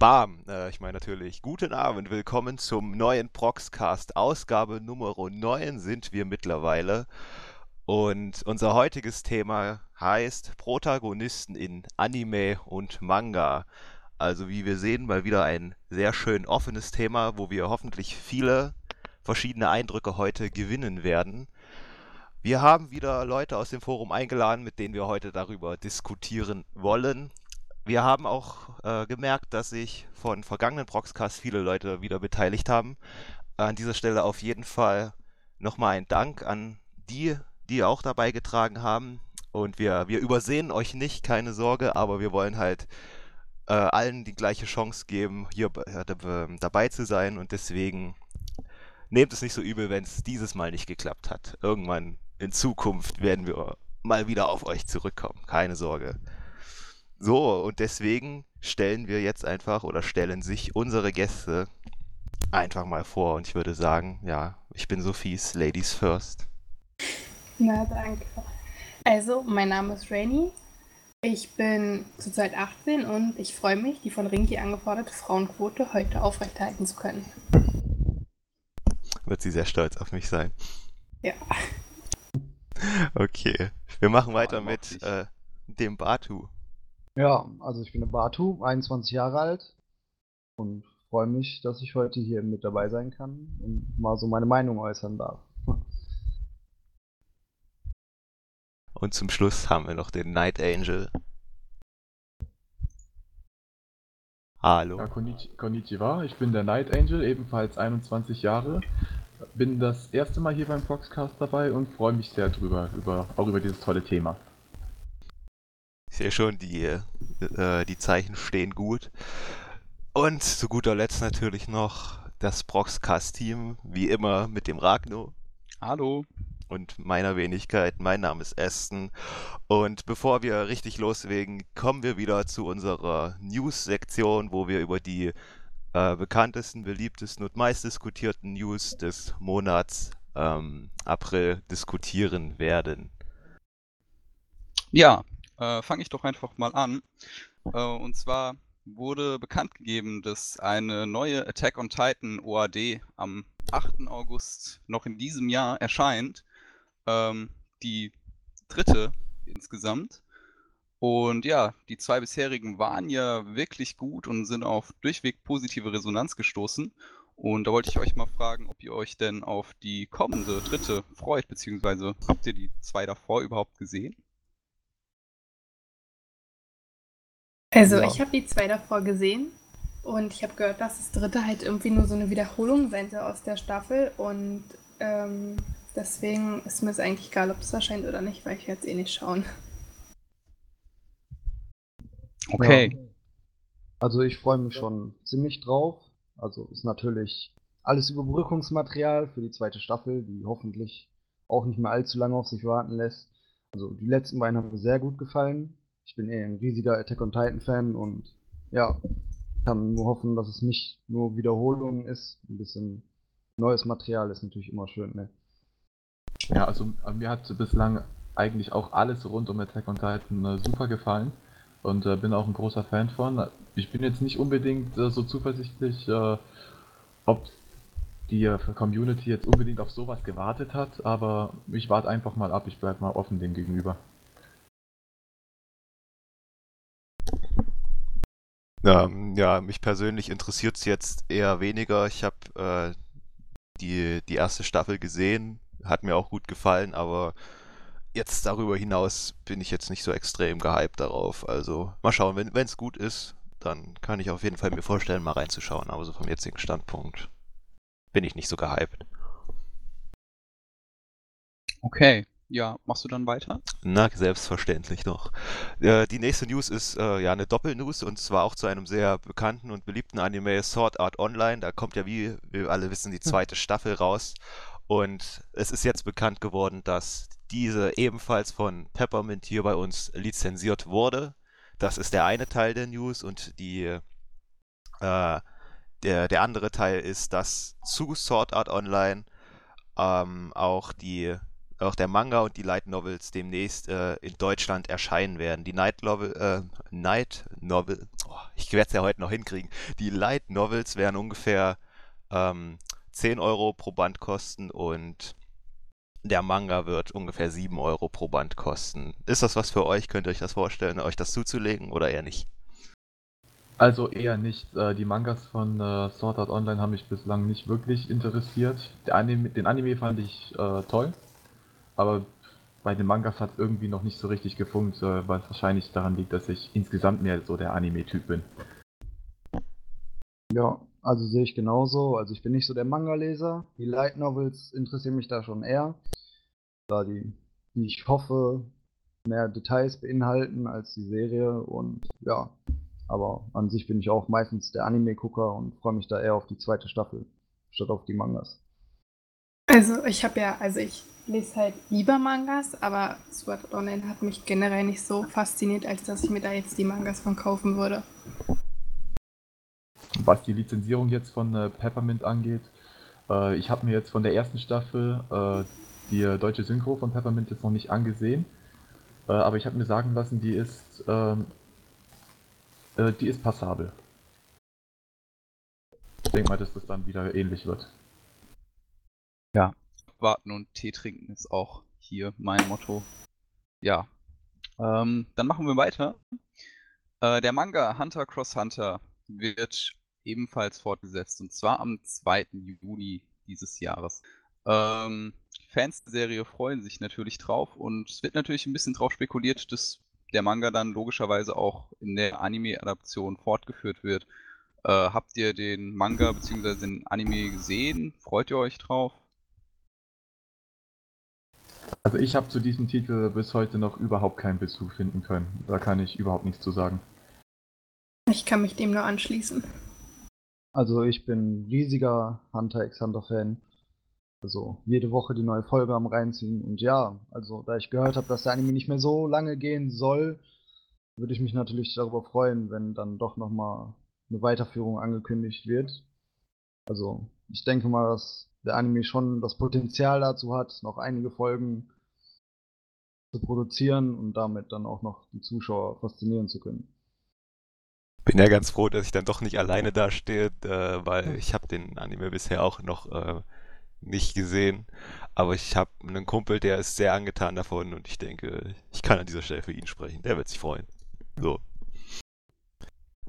Bam, äh, ich meine natürlich, guten Abend, willkommen zum neuen Proxcast. Ausgabe Nummer 9 sind wir mittlerweile. Und unser heutiges Thema heißt Protagonisten in Anime und Manga. Also wie wir sehen, mal wieder ein sehr schön offenes Thema, wo wir hoffentlich viele verschiedene Eindrücke heute gewinnen werden. Wir haben wieder Leute aus dem Forum eingeladen, mit denen wir heute darüber diskutieren wollen. Wir haben auch äh, gemerkt, dass sich von vergangenen Proxcasts viele Leute wieder beteiligt haben. An dieser Stelle auf jeden Fall nochmal ein Dank an die, die auch dabei getragen haben. Und wir, wir übersehen euch nicht, keine Sorge, aber wir wollen halt äh, allen die gleiche Chance geben, hier äh, dabei zu sein. Und deswegen nehmt es nicht so übel, wenn es dieses Mal nicht geklappt hat. Irgendwann in Zukunft werden wir mal wieder auf euch zurückkommen. Keine Sorge. So, und deswegen stellen wir jetzt einfach oder stellen sich unsere Gäste einfach mal vor. Und ich würde sagen, ja, ich bin Sophies Ladies First. Na, danke. Also, mein Name ist Rainy. Ich bin zurzeit 18 und ich freue mich, die von Rinki angeforderte Frauenquote heute aufrechterhalten zu können. Wird sie sehr stolz auf mich sein. Ja. Okay. Wir machen weiter mit äh, dem Batu. Ja, also ich bin der Batu, 21 Jahre alt und freue mich, dass ich heute hier mit dabei sein kann und mal so meine Meinung äußern darf. Und zum Schluss haben wir noch den Night Angel. Hallo. Ja, konnichiwa, ich bin der Night Angel, ebenfalls 21 Jahre. Bin das erste Mal hier beim Foxcast dabei und freue mich sehr drüber, über, auch über dieses tolle Thema. Ich sehe schon, die, äh, die Zeichen stehen gut. Und zu guter Letzt natürlich noch das Proxcast-Team, wie immer mit dem Ragno. Hallo und meiner Wenigkeit. Mein Name ist Aston. Und bevor wir richtig loslegen, kommen wir wieder zu unserer News-Sektion, wo wir über die äh, bekanntesten, beliebtesten und meistdiskutierten News des Monats ähm, April diskutieren werden. Ja, äh, fange ich doch einfach mal an. Äh, und zwar wurde bekannt gegeben, dass eine neue Attack on Titan OAD am 8. August noch in diesem Jahr erscheint ähm, die dritte insgesamt. Und ja, die zwei bisherigen waren ja wirklich gut und sind auf durchweg positive Resonanz gestoßen. Und da wollte ich euch mal fragen, ob ihr euch denn auf die kommende dritte freut, beziehungsweise habt ihr die zwei davor überhaupt gesehen? Also ja. ich habe die zwei davor gesehen und ich habe gehört, dass das dritte halt irgendwie nur so eine Wiederholung sein soll aus der Staffel und ähm, Deswegen ist mir es eigentlich egal, ob es erscheint oder nicht, weil ich jetzt eh nicht schauen. Okay. Ja. Also ich freue mich schon ziemlich drauf. Also ist natürlich alles Überbrückungsmaterial für die zweite Staffel, die hoffentlich auch nicht mehr allzu lange auf sich warten lässt. Also die letzten beiden haben mir sehr gut gefallen. Ich bin eh ein riesiger Attack on Titan Fan und ja, kann nur hoffen, dass es nicht nur Wiederholung ist. Ein bisschen neues Material ist natürlich immer schön, ne? Ja, also mir hat bislang eigentlich auch alles rund um Attack on Titan äh, super gefallen und äh, bin auch ein großer Fan von. Ich bin jetzt nicht unbedingt äh, so zuversichtlich, äh, ob die äh, Community jetzt unbedingt auf sowas gewartet hat, aber ich warte einfach mal ab, ich bleibe mal offen dem gegenüber. Ja, ja mich persönlich interessiert es jetzt eher weniger. Ich habe äh, die, die erste Staffel gesehen, hat mir auch gut gefallen, aber jetzt darüber hinaus bin ich jetzt nicht so extrem gehypt darauf. Also mal schauen, wenn es gut ist, dann kann ich auf jeden Fall mir vorstellen, mal reinzuschauen. Aber so vom jetzigen Standpunkt bin ich nicht so gehypt. Okay, ja, machst du dann weiter? Na, selbstverständlich noch. Äh, die nächste News ist äh, ja eine Doppelnews und zwar auch zu einem sehr bekannten und beliebten Anime Sword Art Online. Da kommt ja, wie wir alle wissen, die hm. zweite Staffel raus. Und es ist jetzt bekannt geworden, dass diese ebenfalls von Peppermint hier bei uns lizenziert wurde. Das ist der eine Teil der News und die, äh, der, der andere Teil ist, dass zu Sword Art Online ähm, auch die auch der Manga und die Light Novels demnächst äh, in Deutschland erscheinen werden. Die Night Novel, äh, Night Novel, oh, ich werde es ja heute noch hinkriegen. Die Light Novels werden ungefähr ähm, 10 Euro pro Band kosten und der Manga wird ungefähr 7 Euro pro Band kosten. Ist das was für euch? Könnt ihr euch das vorstellen, euch das zuzulegen oder eher nicht? Also eher nicht. Äh, die Mangas von äh, Sword Art Online haben mich bislang nicht wirklich interessiert. Anime, den Anime fand ich äh, toll, aber bei den Mangas hat es irgendwie noch nicht so richtig gefunkt, äh, weil es wahrscheinlich daran liegt, dass ich insgesamt mehr so der Anime-Typ bin. Ja, also sehe ich genauso. Also ich bin nicht so der Manga-Leser. Die Light Novels interessieren mich da schon eher. Da die, die ich hoffe, mehr Details beinhalten als die Serie. Und ja, aber an sich bin ich auch meistens der Anime-Gucker und freue mich da eher auf die zweite Staffel, statt auf die Mangas. Also ich habe ja, also ich lese halt lieber Mangas, aber Sword Online hat mich generell nicht so fasziniert, als dass ich mir da jetzt die Mangas von kaufen würde. Was die Lizenzierung jetzt von äh, Peppermint angeht, äh, ich habe mir jetzt von der ersten Staffel äh, die deutsche Synchro von Peppermint jetzt noch nicht angesehen, äh, aber ich habe mir sagen lassen, die ist ähm, äh, die ist passabel. Ich denke mal, dass das dann wieder ähnlich wird. Ja. Warten und Tee trinken ist auch hier mein Motto. Ja. Ähm, dann machen wir weiter. Äh, der Manga Hunter Cross Hunter wird ebenfalls fortgesetzt und zwar am 2. Juni dieses Jahres. Ähm, Fans der Serie freuen sich natürlich drauf und es wird natürlich ein bisschen drauf spekuliert, dass der Manga dann logischerweise auch in der Anime-Adaption fortgeführt wird. Äh, habt ihr den Manga bzw. den Anime gesehen? Freut ihr euch drauf? Also ich habe zu diesem Titel bis heute noch überhaupt keinen Bezug finden können. Da kann ich überhaupt nichts zu sagen. Ich kann mich dem nur anschließen. Also ich bin riesiger Hunter x Hunter Fan. Also jede Woche die neue Folge am reinziehen. Und ja, also da ich gehört habe, dass der Anime nicht mehr so lange gehen soll, würde ich mich natürlich darüber freuen, wenn dann doch nochmal eine Weiterführung angekündigt wird. Also ich denke mal, dass der Anime schon das Potenzial dazu hat, noch einige Folgen zu produzieren und damit dann auch noch die Zuschauer faszinieren zu können. Bin ja ganz froh, dass ich dann doch nicht alleine dastehe, äh, weil ich habe den Anime bisher auch noch äh, nicht gesehen. Aber ich habe einen Kumpel, der ist sehr angetan davon und ich denke, ich kann an dieser Stelle für ihn sprechen. Der wird sich freuen. So.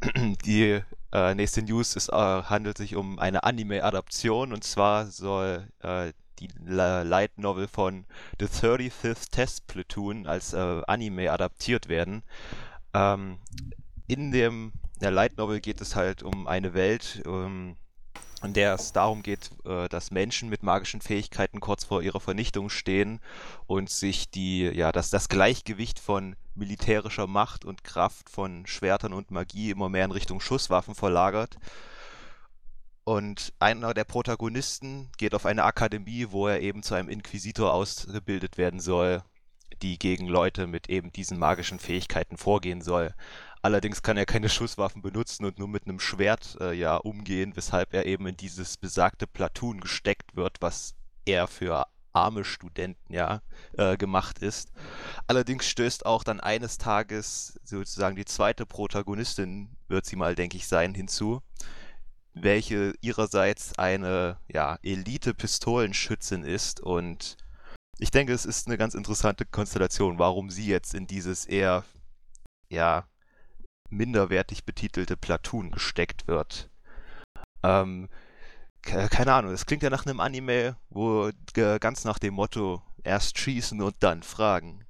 Die äh, nächste News ist, äh, handelt sich um eine Anime-Adaption und zwar soll äh, die Light Novel von The 35th Test Platoon als äh, Anime adaptiert werden. Ähm, in dem der Light Novel geht es halt um eine Welt, um, in der es darum geht, äh, dass Menschen mit magischen Fähigkeiten kurz vor ihrer Vernichtung stehen und sich die, ja, dass das Gleichgewicht von militärischer Macht und Kraft von Schwertern und Magie immer mehr in Richtung Schusswaffen verlagert. Und einer der Protagonisten geht auf eine Akademie, wo er eben zu einem Inquisitor ausgebildet werden soll, die gegen Leute mit eben diesen magischen Fähigkeiten vorgehen soll. Allerdings kann er keine Schusswaffen benutzen und nur mit einem Schwert äh, ja umgehen, weshalb er eben in dieses besagte Platoon gesteckt wird, was er für arme Studenten ja äh, gemacht ist. Allerdings stößt auch dann eines Tages sozusagen die zweite Protagonistin, wird sie mal, denke ich, sein, hinzu, welche ihrerseits eine ja, Elite-Pistolenschützin ist und ich denke, es ist eine ganz interessante Konstellation, warum sie jetzt in dieses eher ja minderwertig betitelte Platoon gesteckt wird. Ähm, keine Ahnung, es klingt ja nach einem Anime, wo ganz nach dem Motto erst schießen und dann fragen.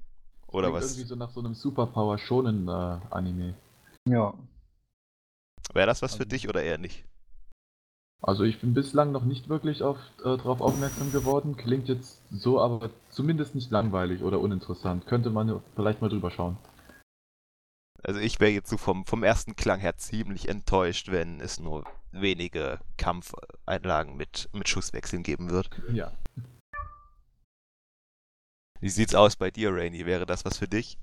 Oder klingt was? Irgendwie so nach so einem Superpower schonen äh, Anime. Ja. Wäre das was für dich oder eher nicht? Also ich bin bislang noch nicht wirklich auf, äh, darauf aufmerksam geworden. Klingt jetzt so, aber zumindest nicht langweilig oder uninteressant. Könnte man vielleicht mal drüber schauen. Also ich wäre jetzt so vom, vom ersten Klang her ziemlich enttäuscht, wenn es nur wenige Kampfeinlagen mit, mit Schusswechseln geben wird. Ja. Wie sieht's aus bei dir, Rainy? Wäre das was für dich?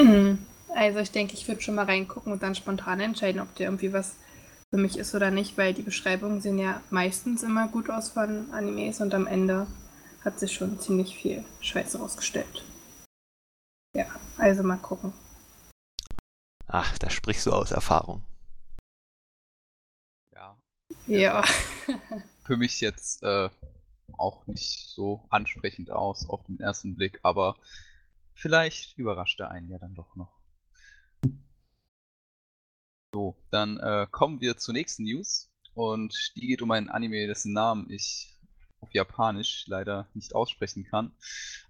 Mhm. Also ich denke, ich würde schon mal reingucken und dann spontan entscheiden, ob der irgendwie was für mich ist oder nicht, weil die Beschreibungen sehen ja meistens immer gut aus von Animes und am Ende hat sich schon ziemlich viel Scheiße rausgestellt. Ja, also mal gucken. Ach, da sprichst du aus Erfahrung. Ja. Ja. Für mich jetzt äh, auch nicht so ansprechend aus auf den ersten Blick, aber vielleicht überrascht er einen ja dann doch noch. So, dann äh, kommen wir zur nächsten News und die geht um einen Anime, dessen Namen ich auf Japanisch leider nicht aussprechen kann.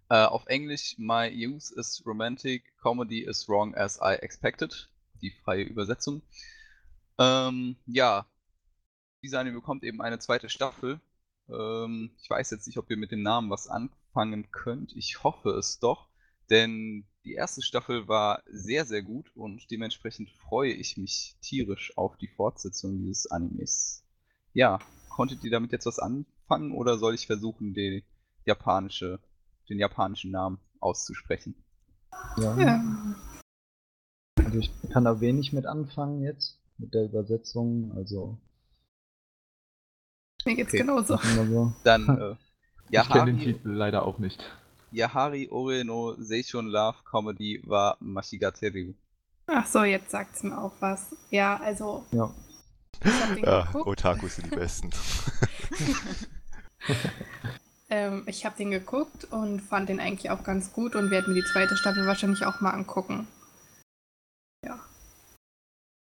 Äh, auf Englisch My Youth is Romantic, Comedy is Wrong as I Expected, die freie Übersetzung. Ähm, ja, dieser Anime bekommt eben eine zweite Staffel. Ähm, ich weiß jetzt nicht, ob ihr mit dem Namen was anfangen könnt. Ich hoffe es doch, denn die erste Staffel war sehr, sehr gut und dementsprechend freue ich mich tierisch auf die Fortsetzung dieses Animes. Ja, konntet ihr damit jetzt was anfangen oder soll ich versuchen, die japanische, den japanischen Namen auszusprechen? Ja. ja. Also ich kann da wenig mit anfangen jetzt, mit der Übersetzung. Also. Mir geht's okay. genauso. So. Dann, äh, Ich kenne den Titel leider auch nicht. Yahari Ore no Seishun Love Comedy war Mashigateru. Ach so, jetzt sagt's mir auch was. Ja, also. Ja. Ja Otakus sind die besten. ähm, ich habe den geguckt und fand den eigentlich auch ganz gut und werde mir die zweite Staffel wahrscheinlich auch mal angucken. Ja.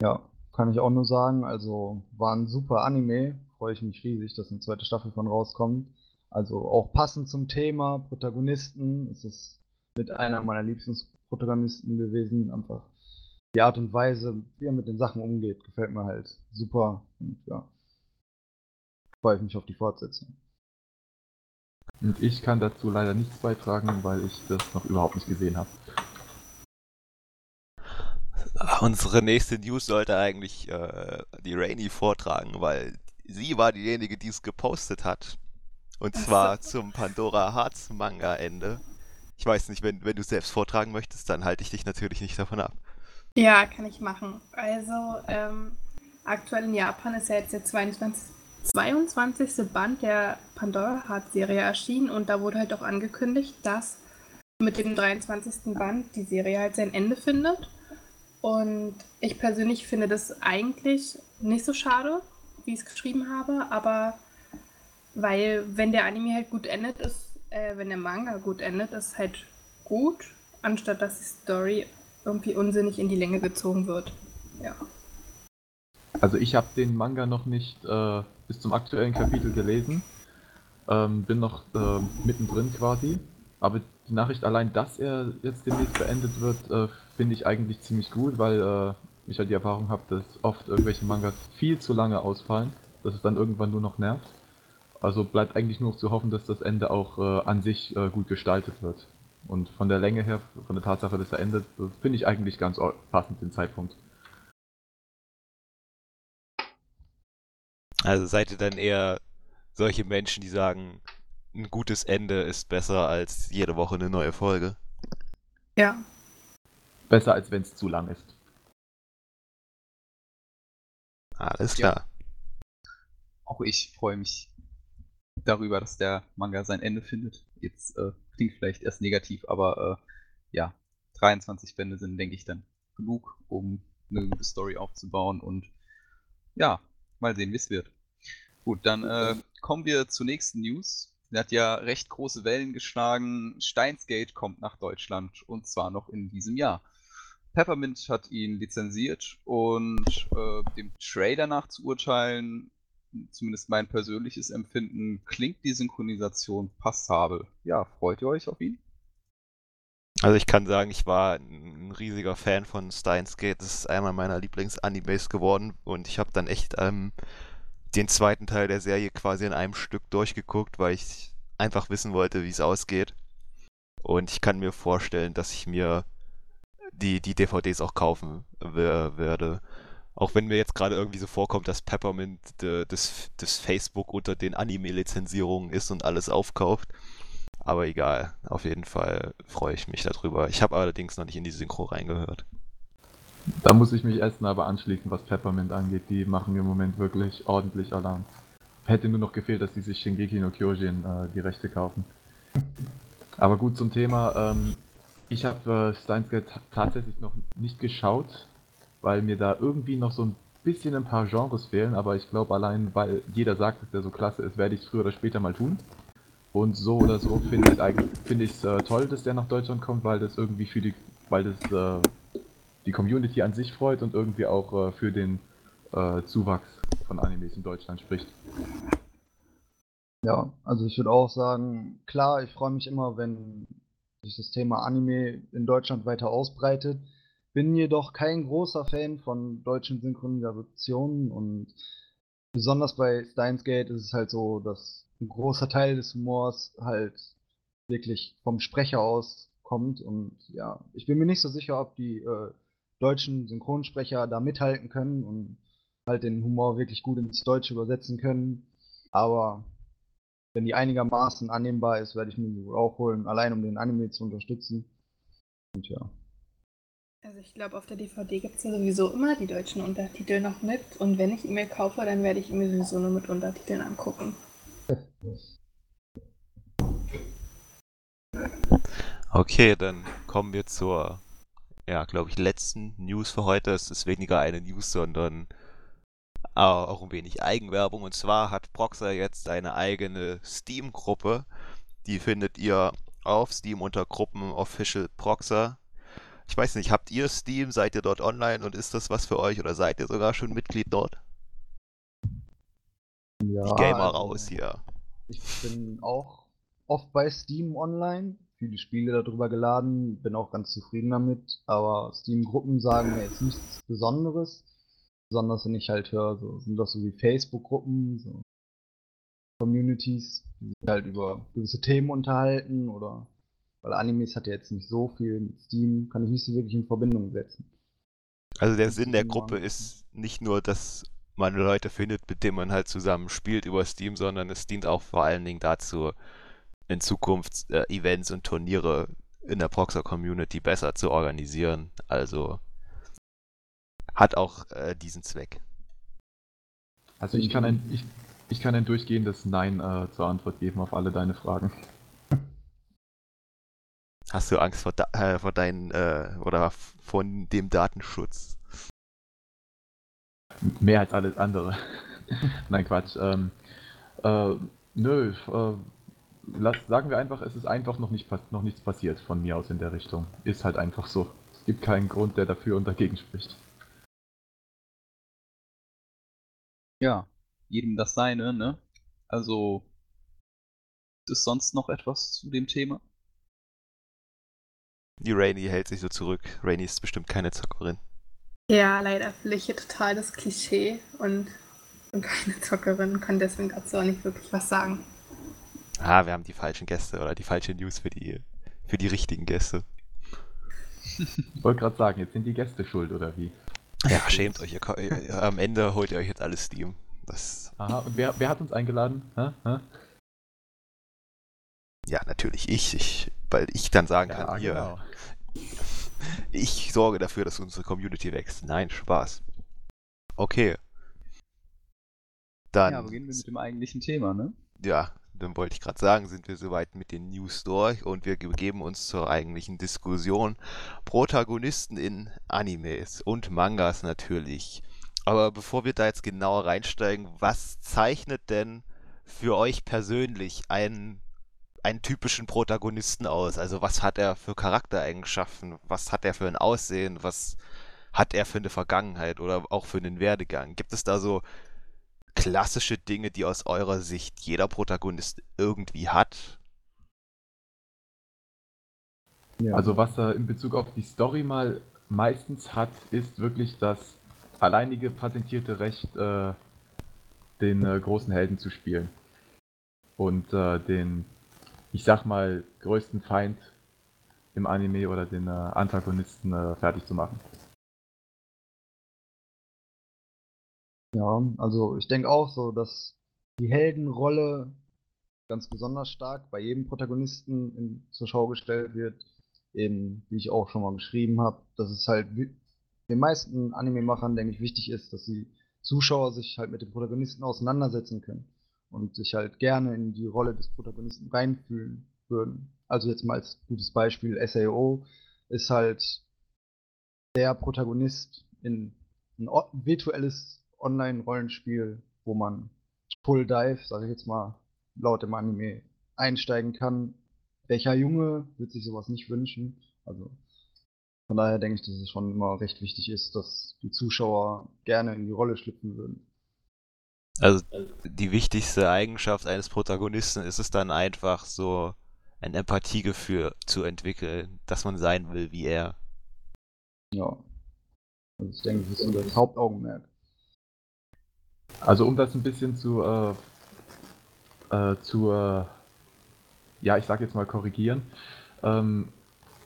Ja, kann ich auch nur sagen. Also war ein super Anime. Freue ich mich riesig, dass eine zweite Staffel von rauskommt. Also auch passend zum Thema Protagonisten. Es ist mit einer meiner Lieblingsprotagonisten gewesen. Einfach die Art und Weise, wie er mit den Sachen umgeht, gefällt mir halt super. Und ja, freue ich mich auf die Fortsetzung. Und ich kann dazu leider nichts beitragen, weil ich das noch überhaupt nicht gesehen habe. Unsere nächste News sollte eigentlich äh, die Rainy vortragen, weil sie war diejenige, die es gepostet hat. Und zwar zum Pandora Hearts Manga Ende. Ich weiß nicht, wenn, wenn du selbst vortragen möchtest, dann halte ich dich natürlich nicht davon ab. Ja, kann ich machen. Also, ähm, aktuell in Japan ist ja jetzt der 22. 22. Band der Pandora Hearts Serie erschienen und da wurde halt auch angekündigt, dass mit dem 23. Band die Serie halt sein Ende findet. Und ich persönlich finde das eigentlich nicht so schade, wie ich es geschrieben habe, aber weil, wenn der Anime halt gut endet, ist, äh, wenn der Manga gut endet, ist halt gut, anstatt dass die Story irgendwie unsinnig in die Länge gezogen wird. Ja. Also ich habe den Manga noch nicht äh, bis zum aktuellen Kapitel gelesen. Ähm, bin noch äh, mittendrin quasi. Aber die Nachricht allein, dass er jetzt demnächst beendet wird, äh, finde ich eigentlich ziemlich gut, weil äh, ich halt die Erfahrung habe, dass oft irgendwelche Mangas viel zu lange ausfallen, dass es dann irgendwann nur noch nervt. Also bleibt eigentlich nur noch zu hoffen, dass das Ende auch äh, an sich äh, gut gestaltet wird. Und von der Länge her, von der Tatsache, dass er endet, finde ich eigentlich ganz passend den Zeitpunkt. Also seid ihr dann eher solche Menschen, die sagen, ein gutes Ende ist besser als jede Woche eine neue Folge? Ja. Besser als wenn es zu lang ist. Alles klar. Ja. Auch ich freue mich darüber, dass der Manga sein Ende findet. Jetzt äh, klingt vielleicht erst negativ, aber äh, ja, 23 Bände sind, denke ich, dann genug, um eine gute Story aufzubauen und ja, mal sehen, wie es wird. Gut, dann äh, kommen wir zur nächsten News. Sie hat ja recht große Wellen geschlagen. Steinsgate kommt nach Deutschland und zwar noch in diesem Jahr. Peppermint hat ihn lizenziert und äh, dem Trailer nach zu urteilen zumindest mein persönliches Empfinden, klingt die Synchronisation passabel. Ja, freut ihr euch auf ihn? Also ich kann sagen, ich war ein riesiger Fan von Steins Gate. Das ist einer meiner Lieblingsanimes geworden und ich habe dann echt ähm, den zweiten Teil der Serie quasi in einem Stück durchgeguckt, weil ich einfach wissen wollte, wie es ausgeht. Und ich kann mir vorstellen, dass ich mir die, die DVDs auch kaufen werde. Auch wenn mir jetzt gerade irgendwie so vorkommt, dass Peppermint das Facebook unter den Anime-Lizenzierungen ist und alles aufkauft. Aber egal, auf jeden Fall freue ich mich darüber. Ich habe allerdings noch nicht in die Synchro reingehört. Da muss ich mich erstmal aber anschließen, was Peppermint angeht. Die machen im Moment wirklich ordentlich Alarm. Hätte nur noch gefehlt, dass die sich Shingeki no Kyojin äh, die Rechte kaufen. Aber gut zum Thema. Ähm, ich habe äh, Steins Gate tatsächlich noch nicht geschaut, weil mir da irgendwie noch so ein bisschen ein paar Genres fehlen, aber ich glaube allein, weil jeder sagt, dass der so klasse ist, werde ich es früher oder später mal tun. Und so oder so finde ich es find äh, toll, dass der nach Deutschland kommt, weil das irgendwie für die, weil das äh, die Community an sich freut und irgendwie auch äh, für den äh, Zuwachs von Animes in Deutschland spricht. Ja, also ich würde auch sagen, klar, ich freue mich immer, wenn sich das Thema Anime in Deutschland weiter ausbreitet. Bin jedoch kein großer Fan von deutschen Synchronisationen und besonders bei Steins Gate ist es halt so, dass ein großer Teil des Humors halt wirklich vom Sprecher aus kommt und ja, ich bin mir nicht so sicher, ob die äh, deutschen Synchronsprecher da mithalten können und halt den Humor wirklich gut ins Deutsche übersetzen können. Aber wenn die einigermaßen annehmbar ist, werde ich mir die wohl auch holen, allein um den Anime zu unterstützen. Und ja. Also ich glaube, auf der DVD gibt es ja sowieso immer die deutschen Untertitel noch mit. Und wenn ich mir kaufe, dann werde ich ihn mir sowieso nur mit Untertiteln angucken. Okay, dann kommen wir zur, ja, glaube ich, letzten News für heute. Es ist weniger eine News, sondern auch ein wenig Eigenwerbung. Und zwar hat Proxer jetzt eine eigene Steam-Gruppe. Die findet ihr auf Steam unter Gruppen Official Proxer. Ich weiß nicht, habt ihr Steam? Seid ihr dort online und ist das was für euch oder seid ihr sogar schon Mitglied dort? Ja, Die Gamer also, raus hier. Ich bin auch oft bei Steam online, viele Spiele darüber geladen, bin auch ganz zufrieden damit, aber Steam-Gruppen sagen mir jetzt nichts Besonderes. Besonders wenn ich halt höre, so, sind das so wie Facebook-Gruppen, so Communities, die sich halt über gewisse Themen unterhalten oder weil Animes hat ja jetzt nicht so viel mit Steam, kann ich nicht so wirklich in Verbindung setzen. Also der Sinn der Gruppe ist nicht nur, dass man Leute findet, mit denen man halt zusammen spielt über Steam, sondern es dient auch vor allen Dingen dazu, in Zukunft äh, Events und Turniere in der Proxer Community besser zu organisieren. Also hat auch äh, diesen Zweck. Also ich kann ein, ich, ich kann ein durchgehendes Nein äh, zur Antwort geben auf alle deine Fragen. Hast du Angst vor, äh, vor deinen äh, oder von dem Datenschutz? Mehr als alles andere. Nein, Quatsch. Ähm, äh, nö, äh, lass, sagen wir einfach, es ist einfach noch, nicht, noch nichts passiert von mir aus in der Richtung. Ist halt einfach so. Es gibt keinen Grund, der dafür und dagegen spricht. Ja, jedem das seine, ne? Also, ist sonst noch etwas zu dem Thema? Die Rainy hält sich so zurück. Rainy ist bestimmt keine Zockerin. Ja, leider erfülle ich hier total das Klischee und bin keine Zockerin, kann deswegen dazu auch nicht wirklich was sagen. Ah, wir haben die falschen Gäste oder die falsche News für die, für die richtigen Gäste. Ich wollte gerade sagen, jetzt sind die Gäste schuld, oder wie? Ja, schämt euch. Ihr, am Ende holt ihr euch jetzt alles Steam. Das... Aha, und wer, wer hat uns eingeladen? Ha? Ha? Ja, natürlich ich, ich, weil ich dann sagen ja, kann, hier, genau. ich sorge dafür, dass unsere Community wächst. Nein, Spaß. Okay. Dann. Ja, beginnen wir mit dem eigentlichen Thema, ne? Ja, dann wollte ich gerade sagen, sind wir soweit mit den News durch und wir begeben uns zur eigentlichen Diskussion. Protagonisten in Animes und Mangas natürlich. Aber bevor wir da jetzt genauer reinsteigen, was zeichnet denn für euch persönlich einen, einen typischen Protagonisten aus? Also was hat er für Charaktereigenschaften? Was hat er für ein Aussehen? Was hat er für eine Vergangenheit oder auch für einen Werdegang? Gibt es da so klassische Dinge, die aus eurer Sicht jeder Protagonist irgendwie hat? Ja. Also was er in Bezug auf die Story mal meistens hat, ist wirklich das alleinige patentierte Recht, äh, den äh, großen Helden zu spielen. Und äh, den, ich sag mal, größten Feind im Anime oder den äh, Antagonisten äh, fertig zu machen. Ja, also ich denke auch so, dass die Heldenrolle ganz besonders stark bei jedem Protagonisten in, zur Schau gestellt wird. Eben, wie ich auch schon mal geschrieben habe, dass es halt den meisten Anime-Machern, denke ich, wichtig ist, dass die Zuschauer sich halt mit dem Protagonisten auseinandersetzen können und sich halt gerne in die Rolle des Protagonisten reinfühlen würden. Also jetzt mal als gutes Beispiel, SAO ist halt der Protagonist in ein virtuelles Online-Rollenspiel, wo man Full Dive, sage ich jetzt mal, laut dem Anime einsteigen kann. Welcher Junge wird sich sowas nicht wünschen? Also von daher denke ich, dass es schon immer recht wichtig ist, dass die Zuschauer gerne in die Rolle schlüpfen würden. Also die wichtigste Eigenschaft eines Protagonisten ist es dann einfach so ein Empathiegefühl zu entwickeln, dass man sein will wie er. Ja. Also ich denke, das ist so das Hauptaugenmerk. Also um das ein bisschen zu, äh, äh, zu äh, ja, ich sag jetzt mal korrigieren. Ähm,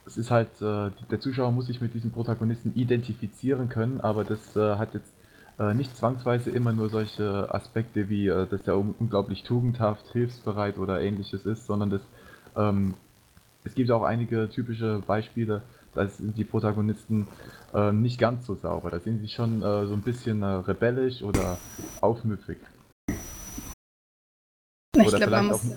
es ist halt, äh, der Zuschauer muss sich mit diesem Protagonisten identifizieren können, aber das äh, hat jetzt nicht zwangsweise immer nur solche Aspekte wie, äh, dass er un unglaublich tugendhaft, hilfsbereit oder ähnliches ist, sondern das, ähm, es gibt auch einige typische Beispiele, da sind die Protagonisten äh, nicht ganz so sauber. Da sind sie schon äh, so ein bisschen rebellisch oder aufmüpfig. Ich glaube, man muss.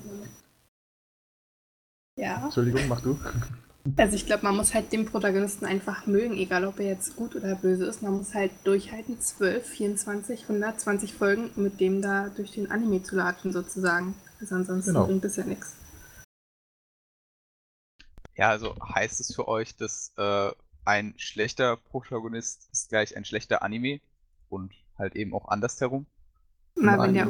Ja. Entschuldigung, mach du. Also ich glaube, man muss halt den Protagonisten einfach mögen, egal ob er jetzt gut oder böse ist. Man muss halt durchhalten, 12, 24, 120 Folgen mit dem da durch den Anime zu latschen sozusagen. Also ansonsten genau. bringt das ja nichts. Ja, also heißt es für euch, dass äh, ein schlechter Protagonist ist gleich ein schlechter Anime und halt eben auch andersherum? Na, wenn der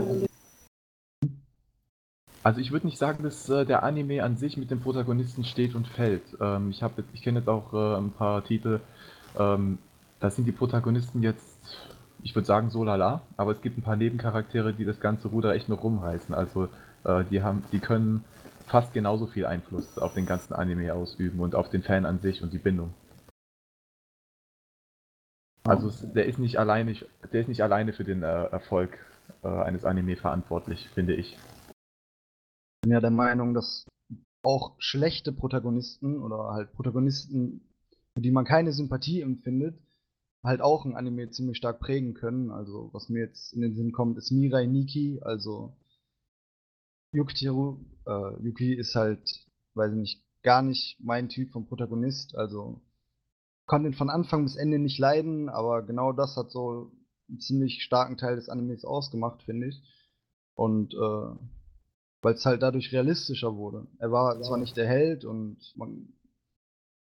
also ich würde nicht sagen, dass äh, der Anime an sich mit dem Protagonisten steht und fällt. Ähm, ich ich kenne jetzt auch äh, ein paar Titel, ähm, da sind die Protagonisten jetzt, ich würde sagen so lala, aber es gibt ein paar Nebencharaktere, die das ganze Ruder echt noch rumreißen. Also äh, die haben, die können fast genauso viel Einfluss auf den ganzen Anime ausüben und auf den Fan an sich und die Bindung. Also der ist nicht alleine, der ist nicht alleine für den äh, Erfolg äh, eines Anime verantwortlich, finde ich bin ja der Meinung, dass auch schlechte Protagonisten oder halt Protagonisten, für die man keine Sympathie empfindet, halt auch ein Anime ziemlich stark prägen können. Also, was mir jetzt in den Sinn kommt, ist Mirai Nikki, also Yukiteru. Äh, Yuki ist halt, weiß ich nicht, gar nicht mein Typ von Protagonist. Also, konnte ihn von Anfang bis Ende nicht leiden, aber genau das hat so einen ziemlich starken Teil des Animes ausgemacht, finde ich. Und äh, weil es halt dadurch realistischer wurde. Er war ja. zwar nicht der Held und man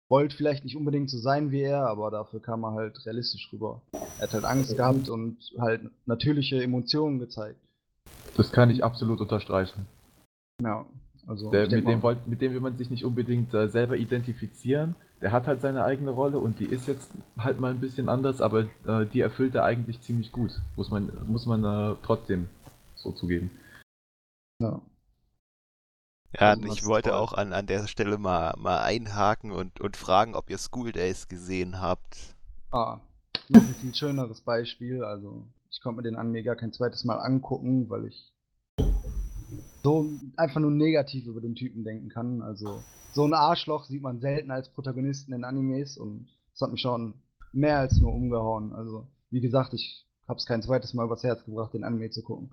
wollte vielleicht nicht unbedingt so sein wie er, aber dafür kam er halt realistisch rüber. Er hat halt Angst gehabt und halt natürliche Emotionen gezeigt. Das kann ich absolut unterstreichen. Ja, also. Der, mit, dem wollt, mit dem will man sich nicht unbedingt äh, selber identifizieren. Der hat halt seine eigene Rolle und die ist jetzt halt mal ein bisschen anders, aber äh, die erfüllt er eigentlich ziemlich gut. Muss man, muss man äh, trotzdem so zugeben. Ja. Ja, ich wollte auch an, an der Stelle mal, mal einhaken und, und fragen, ob ihr School Days gesehen habt. Ah, noch ein viel schöneres Beispiel. Also, ich konnte mir den Anime gar kein zweites Mal angucken, weil ich so einfach nur negativ über den Typen denken kann. Also, so ein Arschloch sieht man selten als Protagonisten in Animes und das hat mich schon mehr als nur umgehauen. Also, wie gesagt, ich habe es kein zweites Mal übers Herz gebracht, den Anime zu gucken.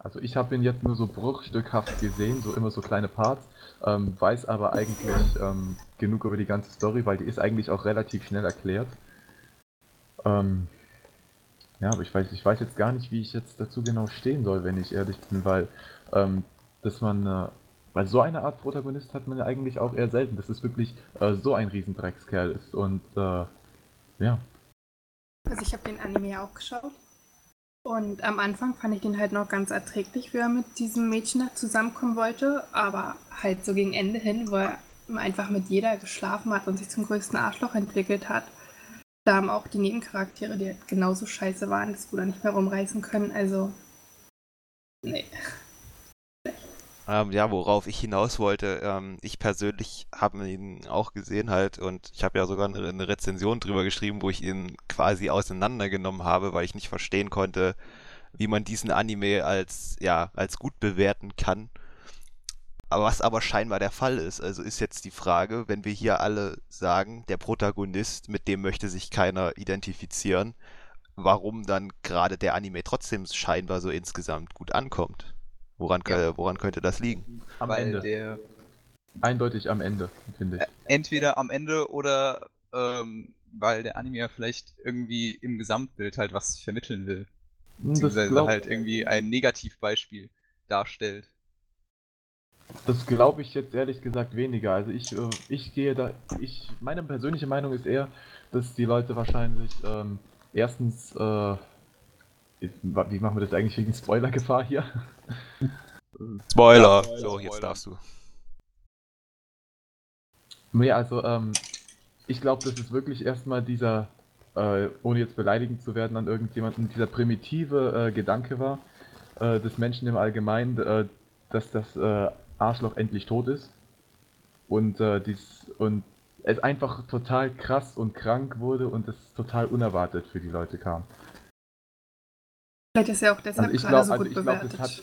Also ich habe ihn jetzt nur so bruchstückhaft gesehen, so immer so kleine Parts, ähm, weiß aber eigentlich ähm, genug über die ganze Story, weil die ist eigentlich auch relativ schnell erklärt. Ähm, ja, aber ich weiß, ich weiß jetzt gar nicht, wie ich jetzt dazu genau stehen soll, wenn ich ehrlich bin, weil ähm, dass man, äh, weil so eine Art Protagonist hat man ja eigentlich auch eher selten, dass es wirklich äh, so ein Riesendreckskerl ist und äh, ja. Also ich habe den Anime auch geschaut und am Anfang fand ich ihn halt noch ganz erträglich, wie er mit diesem Mädchen da zusammenkommen wollte. Aber halt so gegen Ende hin, wo er einfach mit jeder geschlafen hat und sich zum größten Arschloch entwickelt hat. Da haben auch die Nebencharaktere, die halt genauso scheiße waren, das Ruder nicht mehr rumreißen können. Also, nee. Ähm, ja, worauf ich hinaus wollte, ähm, ich persönlich habe ihn auch gesehen halt und ich habe ja sogar eine, eine, Rezension drüber geschrieben, wo ich ihn quasi auseinandergenommen habe, weil ich nicht verstehen konnte, wie man diesen Anime als, ja, als gut bewerten kann. Aber was aber scheinbar der Fall ist, also ist jetzt die Frage, wenn wir hier alle sagen, der Protagonist, mit dem möchte sich keiner identifizieren, warum dann gerade der Anime trotzdem scheinbar so insgesamt gut ankommt. Woran, ja. woran könnte das liegen? Am Weil Ende. Der, eindeutig am Ende, finde ich. Entweder am Ende oder ähm, weil der Anime ja vielleicht irgendwie im Gesamtbild halt was vermitteln will. Hm, Beziehungsweise glaub, halt irgendwie ein Negativbeispiel darstellt. das glaube ich jetzt ehrlich gesagt weniger. Also ich, äh, ich gehe da, ich, meine persönliche Meinung ist eher, dass die Leute wahrscheinlich ähm, erstens, äh, wie machen wir das eigentlich wegen Spoilergefahr hier? Spoiler. Ja, so, Spoiler. jetzt darfst du. Nee, also ähm, ich glaube, das ist wirklich erstmal dieser, äh, ohne jetzt beleidigend zu werden an irgendjemanden, dieser primitive äh, Gedanke war, äh, des Menschen im Allgemeinen, äh, dass das äh, Arschloch endlich tot ist. Und, äh, dies, und es einfach total krass und krank wurde und es total unerwartet für die Leute kam. Vielleicht ist er auch deshalb Also ich gerade glaube, so also gut ich glaube, bewertet. das hat,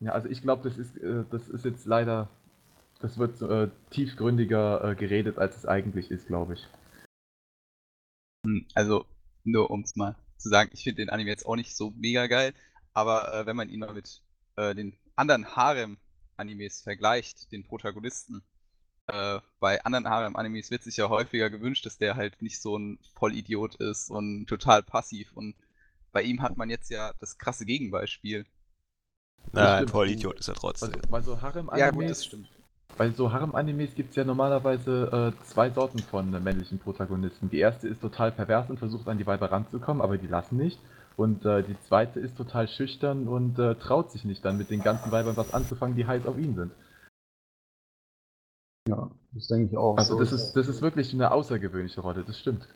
ja, also ich glaube, das ist, äh, das ist jetzt leider, das wird äh, tiefgründiger äh, geredet, als es eigentlich ist, glaube ich. Hm, Also, nur um es mal zu sagen, ich finde den Anime jetzt auch nicht so mega geil, aber äh, wenn man ihn mal mit äh, den anderen Harem-Animes vergleicht, den Protagonisten, äh, bei anderen Harem-Animes wird sich ja häufiger gewünscht, dass der halt nicht so ein Vollidiot ist und total passiv und bei ihm hat man jetzt ja das krasse Gegenbeispiel. Na, ein. Vollidiot ist er trotzdem. Also, bei so Harem-Animes Ja, gut, das stimmt. Bei so Harem-Animes gibt es ja normalerweise äh, zwei Sorten von äh, männlichen Protagonisten. Die erste ist total pervers und versucht an die Weiber ranzukommen, aber die lassen nicht. Und äh, die zweite ist total schüchtern und äh, traut sich nicht dann mit den ganzen Weibern was anzufangen, die heiß auf ihn sind. Ja, das denke ich auch. Also so. das ist, das ist wirklich eine außergewöhnliche Rolle, das stimmt.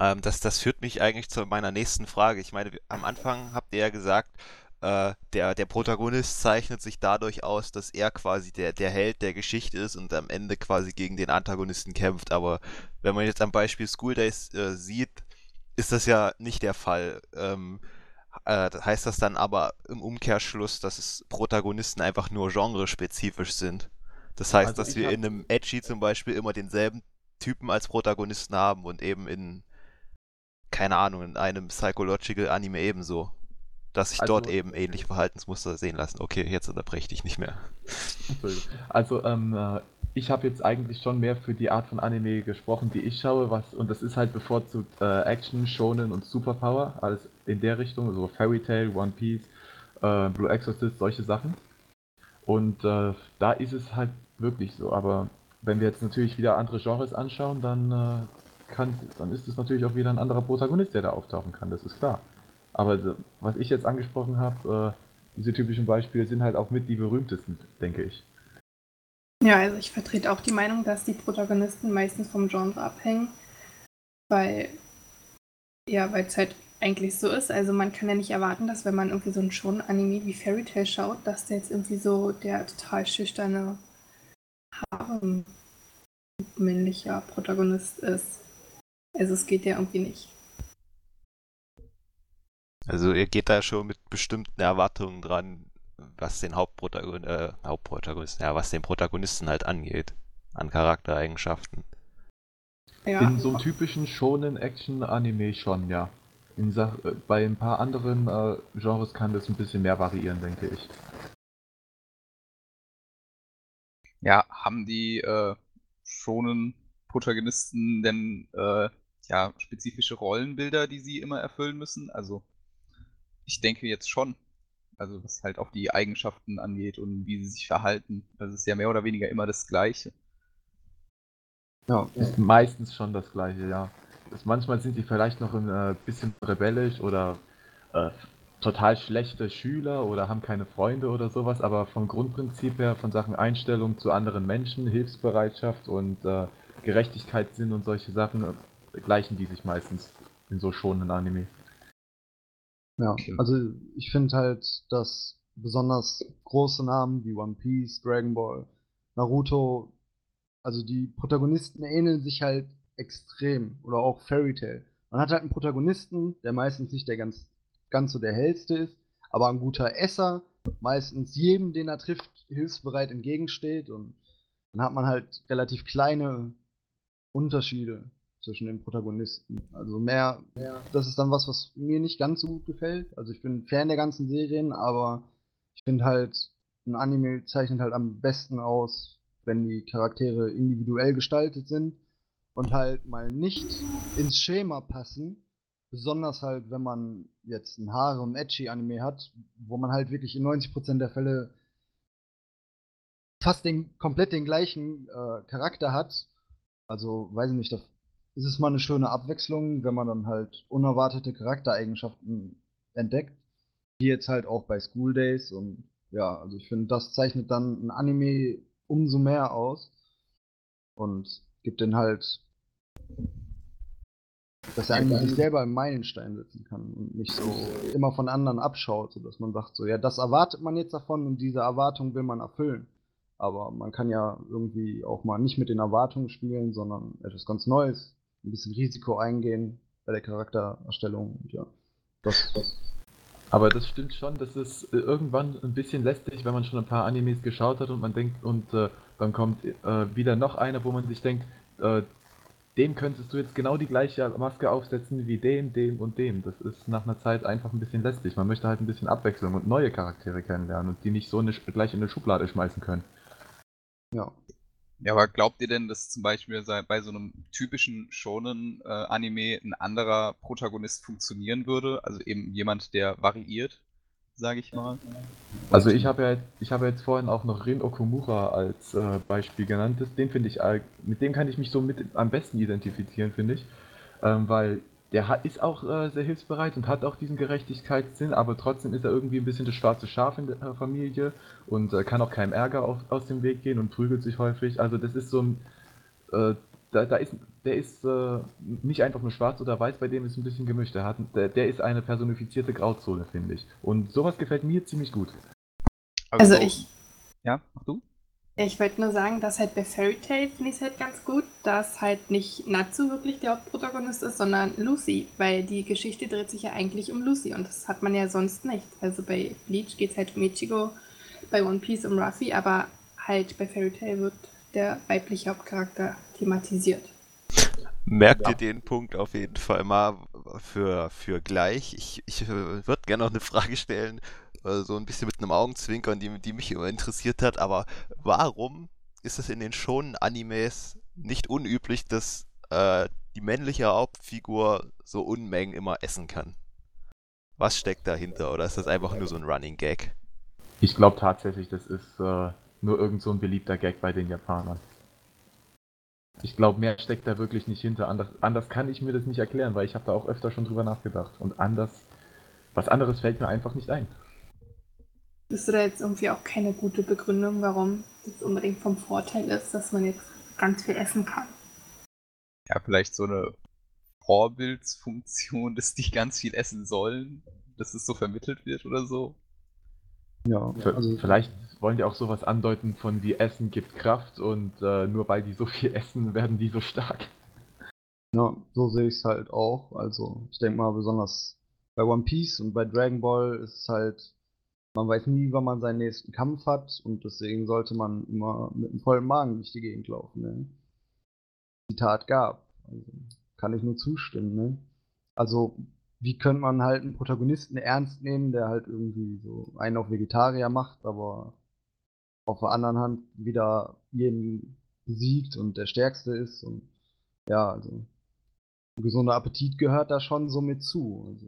Ähm, das, das führt mich eigentlich zu meiner nächsten Frage. Ich meine, am Anfang habt ihr ja gesagt, äh, der, der Protagonist zeichnet sich dadurch aus, dass er quasi der, der Held der Geschichte ist und am Ende quasi gegen den Antagonisten kämpft. Aber wenn man jetzt am Beispiel School Days äh, sieht, ist das ja nicht der Fall. Ähm, äh, heißt das dann aber im Umkehrschluss, dass es Protagonisten einfach nur genrespezifisch sind? Das heißt, Also dass wir hab- in einem Edgy zum Beispiel immer denselben Typen als Protagonisten haben und eben in, keine Ahnung, in einem Psychological Anime ebenso. Dass sich Also- dort eben ähnliche Verhaltensmuster sehen lassen. Okay, jetzt unterbreche ich dich nicht mehr. Also, ähm, äh, ich habe jetzt eigentlich schon mehr für die Art von Anime gesprochen, die ich schaue, was und das ist halt bevorzugt äh, Action, Shonen und Superpower, alles in der Richtung, so Fairy Tail, One Piece, äh, Blue Exorcist, solche Sachen. Und äh, da ist es halt wirklich so, aber wenn wir jetzt natürlich wieder andere Genres anschauen, dann äh, kann, dann ist es natürlich auch wieder ein anderer Protagonist, der da auftauchen kann, das ist klar. Aber was ich jetzt angesprochen habe, äh, diese typischen Beispiele sind halt auch mit die berühmtesten, denke ich. Ja, also ich vertrete auch die Meinung, dass die Protagonisten meistens vom Genre abhängen, weil ja, weil es halt eigentlich so ist. Also man kann ja nicht erwarten, dass wenn man irgendwie so ein schon Anime wie Fairy Tail schaut, dass der jetzt irgendwie so der total schüchterne Harem männlicher Protagonist ist. Also es geht ja irgendwie nicht. Also ihr geht da schon mit bestimmten Erwartungen dran, was den Hauptprotagon äh, Hauptprotagonisten, ja, was den Protagonisten halt angeht. An Charaktereigenschaften. Ja, In so einem typischen Shonen-Action-Anime schon, ja. Äh, bei ein paar anderen äh, Genres kann das ein bisschen mehr variieren, denke ich. Ja, haben die äh, schonen Protagonisten denn äh, ja spezifische Rollenbilder, die sie immer erfüllen müssen? Also ich denke jetzt schon. Also was halt auch die Eigenschaften angeht und wie sie sich verhalten. Das ist ja mehr oder weniger immer das Gleiche. ja, Ist meistens schon das gleiche, ja. Das, manchmal sind die vielleicht noch ein äh, bisschen rebellisch oder äh, total schlechte Schüler oder haben keine Freunde oder sowas, aber vom Grundprinzip her, von Sachen Einstellung zu anderen Menschen, Hilfsbereitschaft und äh, Gerechtigkeitssinn und solche Sachen, äh, gleichen die sich meistens in so schonen Anime. Ja, also ich finde halt, dass besonders große Namen wie One Piece, Dragon Ball, Naruto, also die Protagonisten ähneln sich halt extrem. Oder auch Fairy Tail. Man hat halt einen Protagonisten, der meistens nicht der ganz, ganz so der hellste ist, aber ein guter Esser, meistens jedem, den er trifft, hilfsbereit entgegensteht und dann hat man halt relativ kleine Unterschiede zwischen den Protagonisten. Also mehr, das ist dann was, was mir nicht ganz so gut gefällt. Also ich bin Fan der ganzen Serien, aber ich finde halt ein Anime zeichnet halt am besten aus, wenn die Charaktere individuell gestaltet sind und halt mal nicht ins Schema passen. Besonders halt, wenn man jetzt ein Haare- und Edgy-Anime hat, wo man halt wirklich in 90% der Fälle fast den, komplett den gleichen äh, Charakter hat. Also, weiß ich nicht, da ist es mal eine schöne Abwechslung, wenn man dann halt unerwartete Charaktereigenschaften entdeckt. Wie jetzt halt auch bei School Days und ja, also ich finde, das zeichnet dann ein Anime umso mehr aus und gibt den halt, dass er eigentlich sich selber einen Meilenstein setzen kann und nicht so immer von anderen abschaut, sodass man sagt, so, ja, das erwartet man jetzt davon und diese Erwartung will man erfüllen. Aber man kann ja irgendwie auch mal nicht mit den Erwartungen spielen, sondern etwas ganz Neues, ein bisschen Risiko eingehen bei der Charaktererstellung. Und ja, das, das aber das stimmt schon, das ist äh, irgendwann ein bisschen lästig, wenn man schon ein paar Animes geschaut hat und man denkt, und äh, dann kommt äh, wieder noch einer, wo man sich denkt, äh, dem könntest du jetzt genau die gleiche Maske aufsetzen wie dem, dem und dem. Das ist nach einer Zeit einfach ein bisschen lästig. Man möchte halt ein bisschen Abwechslung und neue Charaktere kennenlernen und die nicht so eine, gleich in eine Schublade schmeißen können. Ja. Ja, aber glaubt ihr denn, dass zum Beispiel bei so einem typischen Shonen-Anime äh, ein anderer Protagonist funktionieren würde? Also eben jemand, der variiert, sage ich mal. Also ich habe ja, ich habe jetzt vorhin auch noch Rin Okumura als äh, Beispiel genannt. Das, den finde ich, mit dem kann ich mich so mit am besten identifizieren, finde ich, ähm, weil der hat, ist auch äh, sehr hilfsbereit und hat auch diesen Gerechtigkeitssinn, aber trotzdem ist er irgendwie ein bisschen das schwarze Schaf in der Familie und äh, kann auch keinem Ärger auf, aus dem Weg gehen und prügelt sich häufig. Also das ist so ein, äh, da, da, ist, der ist äh, nicht einfach nur schwarz oder weiß, bei dem ist ein bisschen gemischt. Der, hat, der, der ist eine personifizierte Grauzone, finde ich. Und sowas gefällt mir ziemlich gut. Also, also ich. Ja, mach du? Ich wollte nur sagen, dass halt bei Fairy Tail finde ich es halt ganz gut, dass halt nicht Natsu wirklich der Hauptprotagonist ist, sondern Lucy, weil die Geschichte dreht sich ja eigentlich um Lucy und das hat man ja sonst nicht. Also bei Bleach geht es halt um Ichigo, bei One Piece um Ruffy, aber halt bei Fairy Tail wird der weibliche Hauptcharakter thematisiert. Merkt ja. ihr den Punkt auf jeden Fall mal für, für gleich? Ich, ich äh, würde gerne noch eine Frage stellen, so ein bisschen mit einem Augenzwinkern, die, die mich immer interessiert hat, aber warum ist es in den schonen Animes nicht unüblich, dass äh, die männliche Hauptfigur so Unmengen immer essen kann? Was steckt dahinter? Oder ist das einfach nur so ein Running Gag? Ich glaube tatsächlich, das ist äh, nur irgend so ein beliebter Gag bei den Japanern. Ich glaube, mehr steckt da wirklich nicht hinter. Anders, anders kann ich mir das nicht erklären, weil ich habe da auch öfter schon drüber nachgedacht. Und anders, was anderes fällt mir einfach nicht ein. Bist du da jetzt irgendwie auch keine gute Begründung, warum das unbedingt vom Vorteil ist, dass man jetzt ganz viel essen kann? Ja, vielleicht so eine Vorbildsfunktion, dass die ganz viel essen sollen, dass es so vermittelt wird oder so. Ja, also vielleicht wollen die auch sowas andeuten von wie Essen gibt Kraft und äh, nur weil die so viel essen, werden die so stark. Ja, so sehe ich es halt auch. Also ich denke mal besonders bei One Piece und bei Dragon Ball ist es halt man weiß nie, wann man seinen nächsten Kampf hat und deswegen sollte man immer mit einem vollen Magen durch die Gegend laufen. Ne? Zitat gab. Also, kann ich nur zustimmen. Ne? Also, wie könnte man halt einen Protagonisten ernst nehmen, der halt irgendwie so einen auf Vegetarier macht, aber auf der anderen Hand wieder jeden besiegt und der Stärkste ist und ja, also ein gesunder Appetit gehört da schon so mit zu. Also.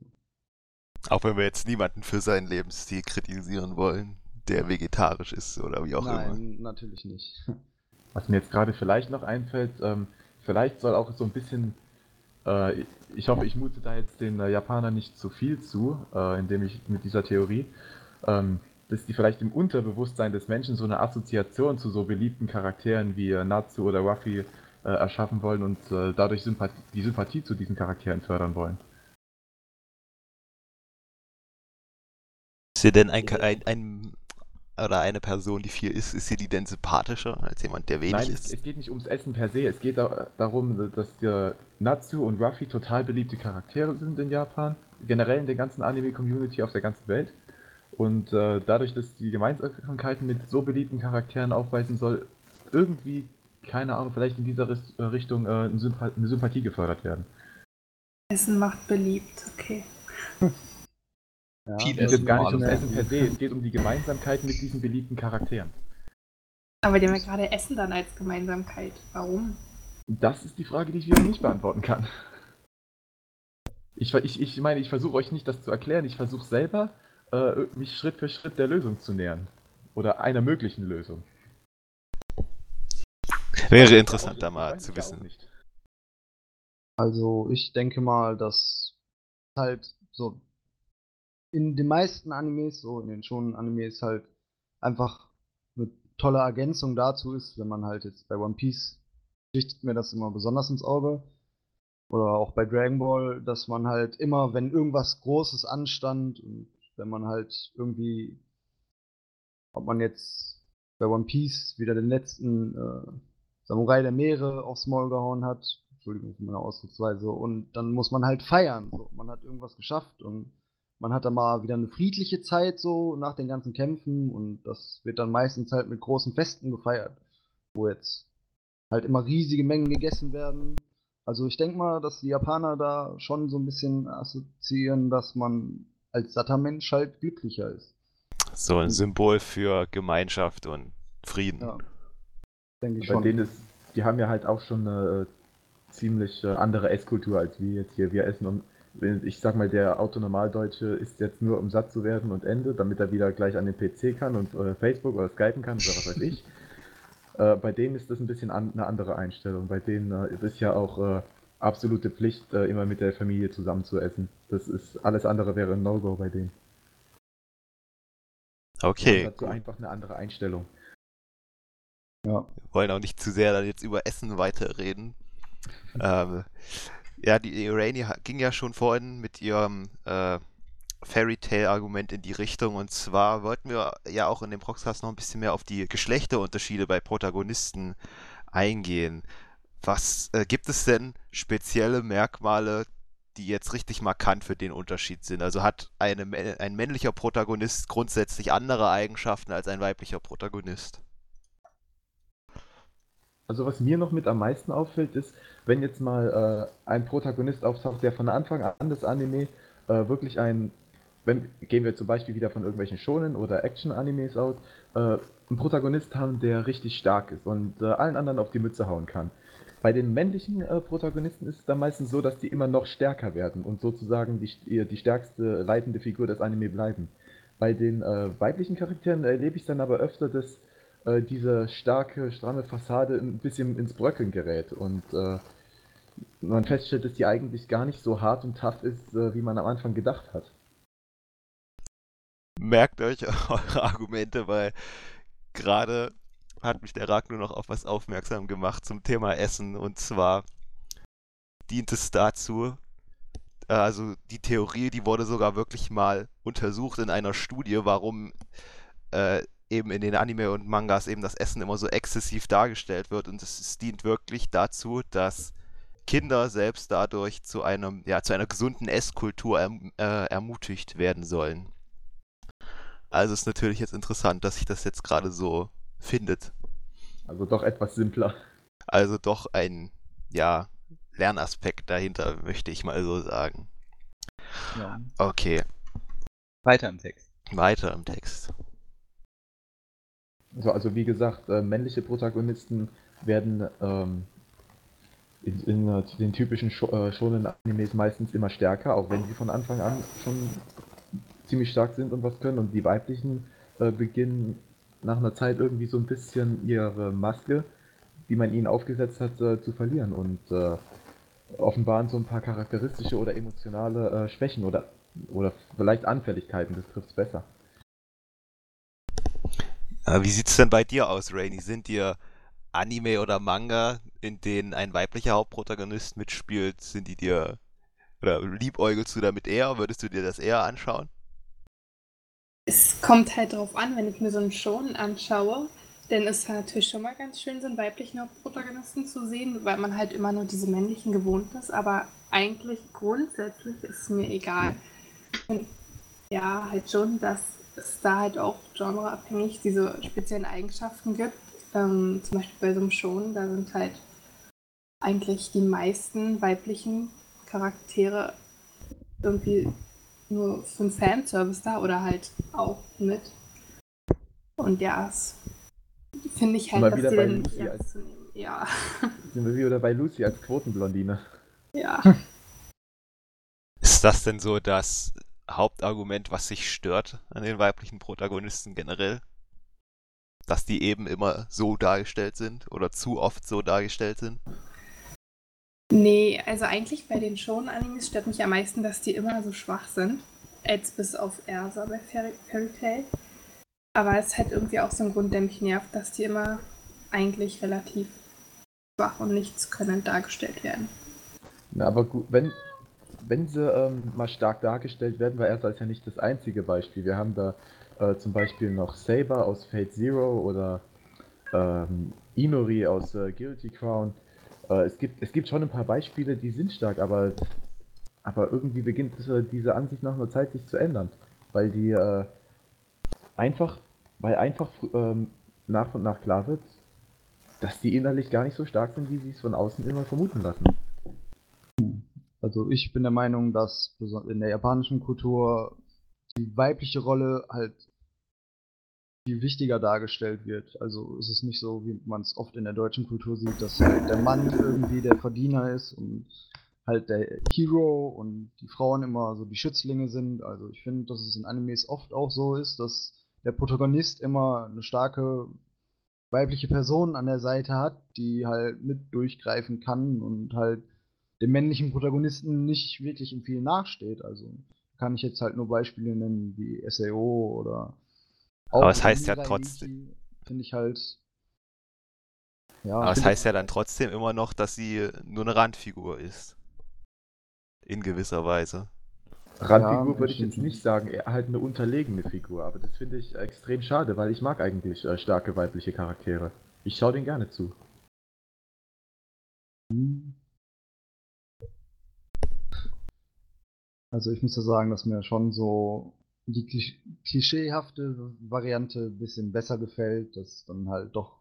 Auch wenn wir jetzt niemanden für seinen Lebensstil kritisieren wollen, der vegetarisch ist oder wie auch Nein, immer. Nein, natürlich nicht. Was mir jetzt gerade vielleicht noch einfällt, ähm, vielleicht soll auch so ein bisschen, äh, ich hoffe, ich mute da jetzt den äh, Japanern nicht zu viel zu, äh, indem ich mit dieser Theorie, ähm, dass die vielleicht im Unterbewusstsein des Menschen so eine Assoziation zu so beliebten Charakteren wie äh, Natsu oder Ruffy äh, erschaffen wollen und äh, dadurch Sympathie, die Sympathie zu diesen Charakteren fördern wollen. Ist sie denn ein, ein, ein, oder eine Person, die viel isst, ist sie die denn sympathischer als jemand, der wenig Nein, isst? Es, es geht nicht ums Essen per se. Es geht da, darum, dass der Natsu und Ruffy total beliebte Charaktere sind in Japan. Generell in der ganzen Anime-Community auf der ganzen Welt. Und äh, dadurch, dass die Gemeinsamkeiten mit so beliebten Charakteren aufweisen soll, irgendwie, keine Ahnung, vielleicht in dieser Richtung äh, eine, Sympathie, eine Sympathie gefördert werden. Essen macht beliebt, okay. Ja, Es das geht gar nicht ums Essen per se, es geht um die Gemeinsamkeit mit diesen beliebten Charakteren. Aber die haben ja gerade Essen dann als Gemeinsamkeit. Warum? Das ist die Frage, die ich wieder nicht beantworten kann. Ich, ich, ich meine, ich versuche euch nicht das zu erklären, ich versuche selber, äh, mich Schritt für Schritt der Lösung zu nähern. Oder einer möglichen Lösung. Wäre interessant, da mal zu es wissen. nicht. Also ich denke mal, dass halt so in den meisten Animes, so in den schonen Animes halt einfach eine tolle Ergänzung dazu ist, wenn man halt jetzt bei One Piece sticht mir das immer besonders ins Auge. Oder auch bei Dragon Ball, dass man halt immer, wenn irgendwas Großes anstand und wenn man halt irgendwie, ob man jetzt bei One Piece wieder den letzten äh, Samurai der Meere aufs Maul gehauen hat, Entschuldigung für meine Ausdrucksweise, und dann muss man halt feiern. So. Man hat irgendwas geschafft und man hat dann mal wieder eine friedliche Zeit so nach den ganzen Kämpfen und das wird dann meistens halt mit großen Festen gefeiert, wo jetzt halt immer riesige Mengen gegessen werden. Also ich denke mal, dass die Japaner da schon so ein bisschen assoziieren, dass man als satter Mensch halt glücklicher ist. So ein Symbol für Gemeinschaft und Frieden. Ja. Denke ich Bei schon. denen ist, die haben ja halt auch schon eine äh, ziemlich äh, andere Esskultur als wir jetzt hier. Wir essen um, ich sag mal, der Autonormaldeutsche isst jetzt nur um satt zu werden und Ende, damit er wieder gleich an den PC kann und äh, Facebook oder Skypen kann oder was weiß ich. Äh, bei denen ist das ein bisschen an, eine andere Einstellung. Bei denen äh, ist es ja auch äh, absolute Pflicht, äh, immer mit der Familie zusammen zu essen. Das ist alles andere wäre ein No-Go bei denen. Okay, dazu gut. einfach eine andere Einstellung. Ja. Wir wollen auch nicht zu sehr dann jetzt über Essen weiterreden. ähm, ja, die Irani ging ja schon vorhin mit ihrem äh, Fairy Tale-Argument in die Richtung. Und zwar wollten wir ja auch in dem Proxcast noch ein bisschen mehr auf die Geschlechterunterschiede bei Protagonisten eingehen. Was äh, gibt es denn spezielle Merkmale, die jetzt richtig markant für den Unterschied sind? Also hat eine, ein männlicher Protagonist grundsätzlich andere Eigenschaften als ein weiblicher Protagonist? Also was mir noch mit am meisten auffällt, ist, wenn jetzt mal äh, ein Protagonist auftaucht, der von Anfang an des Anime äh, wirklich ein, wenn gehen wir zum Beispiel wieder von irgendwelchen Shonen oder Action-Animes aus, äh, einen Protagonist haben, der richtig stark ist und äh, allen anderen auf die Mütze hauen kann. Bei den männlichen äh, Protagonisten ist es dann meistens so, dass die immer noch stärker werden und sozusagen die, die stärkste leitende Figur des Anime bleiben. Bei den äh, weiblichen Charakteren erlebe ich dann aber öfter, dass äh, diese starke, stramme Fassade ein bisschen ins Bröckeln gerät und äh, man feststellt, dass die eigentlich gar nicht so hart und tough ist, äh, wie man am Anfang gedacht hat. merkt euch eure Argumente, weil gerade hat mich der Ragnar noch auf was aufmerksam gemacht zum Thema Essen und zwar dient es dazu, äh, also die Theorie, die wurde sogar wirklich mal untersucht in einer Studie, warum äh, eben in den Anime und Mangas eben das Essen immer so exzessiv dargestellt wird und es, es dient wirklich dazu, dass Kinder selbst dadurch zu einem, ja, zu einer gesunden Esskultur erm- äh, ermutigt werden sollen. Also ist natürlich jetzt interessant, dass sich das jetzt gerade so findet. Also doch etwas simpler. Also doch ein, ja, Lernaspekt dahinter, möchte ich mal so sagen. Ja. Okay, Weiter im Text. weiter im Text. Also, also wie gesagt, äh, männliche Protagonisten werden ähm, in, in äh, den typischen Sho äh, shonen Animes meistens immer stärker, auch wenn sie von Anfang an schon ziemlich stark sind und was können. Und die weiblichen äh, beginnen nach einer Zeit irgendwie so ein bisschen ihre Maske, die man ihnen aufgesetzt hat, äh, zu verlieren und äh, offenbaren so ein paar charakteristische oder emotionale Schwächen oder, oder vielleicht Anfälligkeiten, das trifft es besser. Äh, wie sieht's denn bei dir aus, Rainy? Sind dir Anime oder Manga, in denen ein weiblicher Hauptprotagonist mitspielt, sind die dir oder liebäugelst du damit eher? Würdest du dir das eher anschauen? Es kommt halt drauf an, wenn ich mir so einen Shonen anschaue, ist es natürlich schon mal ganz schön, so einen weiblichen Hauptprotagonisten zu sehen, weil man halt immer nur diese männlichen gewohnt ist, aber eigentlich grundsätzlich ist es mir egal. Und ja, halt schon, dass es da halt auch genreabhängig diese speziellen Eigenschaften gibt. Ähm, zum Beispiel bei so einem Shonen, da sind halt eigentlich die meisten weiblichen Charaktere irgendwie nur für einen Fanservice da oder halt auch mit. Und ja, das finde ich halt, dass bei dann nicht Lucy ernst zu nehmen. Ja. Sind wir wieder bei Lucy als Quotenblondine. Ja. Ist das denn so das Hauptargument, was sich stört an den weiblichen Protagonisten generell? Dass die eben immer so dargestellt sind oder zu oft so dargestellt sind? Nee, also eigentlich bei den Shonen-Animes stört mich am meisten, dass die immer so schwach sind. Als bis auf Ersa bei Fairy, Fairy Tail. Aber es ist halt irgendwie auch so ein Grund, der mich nervt, dass die immer eigentlich relativ schwach und nichts können dargestellt werden. Na, aber gut, wenn, wenn sie ähm, mal stark dargestellt werden, war Ersa ist ja nicht das einzige Beispiel. Wir haben da äh, zum Beispiel noch Saber aus Fate Zero oder ähm, Inori aus äh, Guilty Crown. Äh, es, gibt, es gibt schon ein paar Beispiele, die sind stark, aber, aber irgendwie beginnt diese, diese Ansicht nach einer Zeit sich zu ändern. Weil die äh, einfach, weil einfach ähm, nach und nach klar wird, dass die innerlich gar nicht so stark sind, wie sie es von außen immer vermuten lassen. Also ich bin der Meinung, dass in der japanischen Kultur die weibliche Rolle halt viel wichtiger dargestellt wird. Also es ist nicht so, wie man es oft in der deutschen Kultur sieht, dass halt der Mann irgendwie der Verdiener ist und halt der Hero und die Frauen immer so die Schützlinge sind. Also ich finde, dass es in Animes oft auch so ist, dass der Protagonist immer eine starke weibliche Person an der Seite hat, die halt mit durchgreifen kann und halt dem männlichen Protagonisten nicht wirklich in viel nachsteht. Also kann ich jetzt halt nur Beispiele nennen wie SAO oder Aber es heißt ja trotzdem- Finde ich halt. Ja, Aber es heißt ja dann trotzdem immer noch, dass sie nur eine Randfigur ist. In gewisser Weise. Randfigur Ja, würde ich jetzt nicht sagen, eher halt eine unterlegene Figur, aber das finde ich extrem schade, weil ich mag eigentlich äh, starke weibliche Charaktere. Ich schaue denen gerne zu. Hm. Also ich muss ja sagen, dass mir schon so die klisch- klischeehafte Variante ein bisschen besser gefällt, dass dann halt doch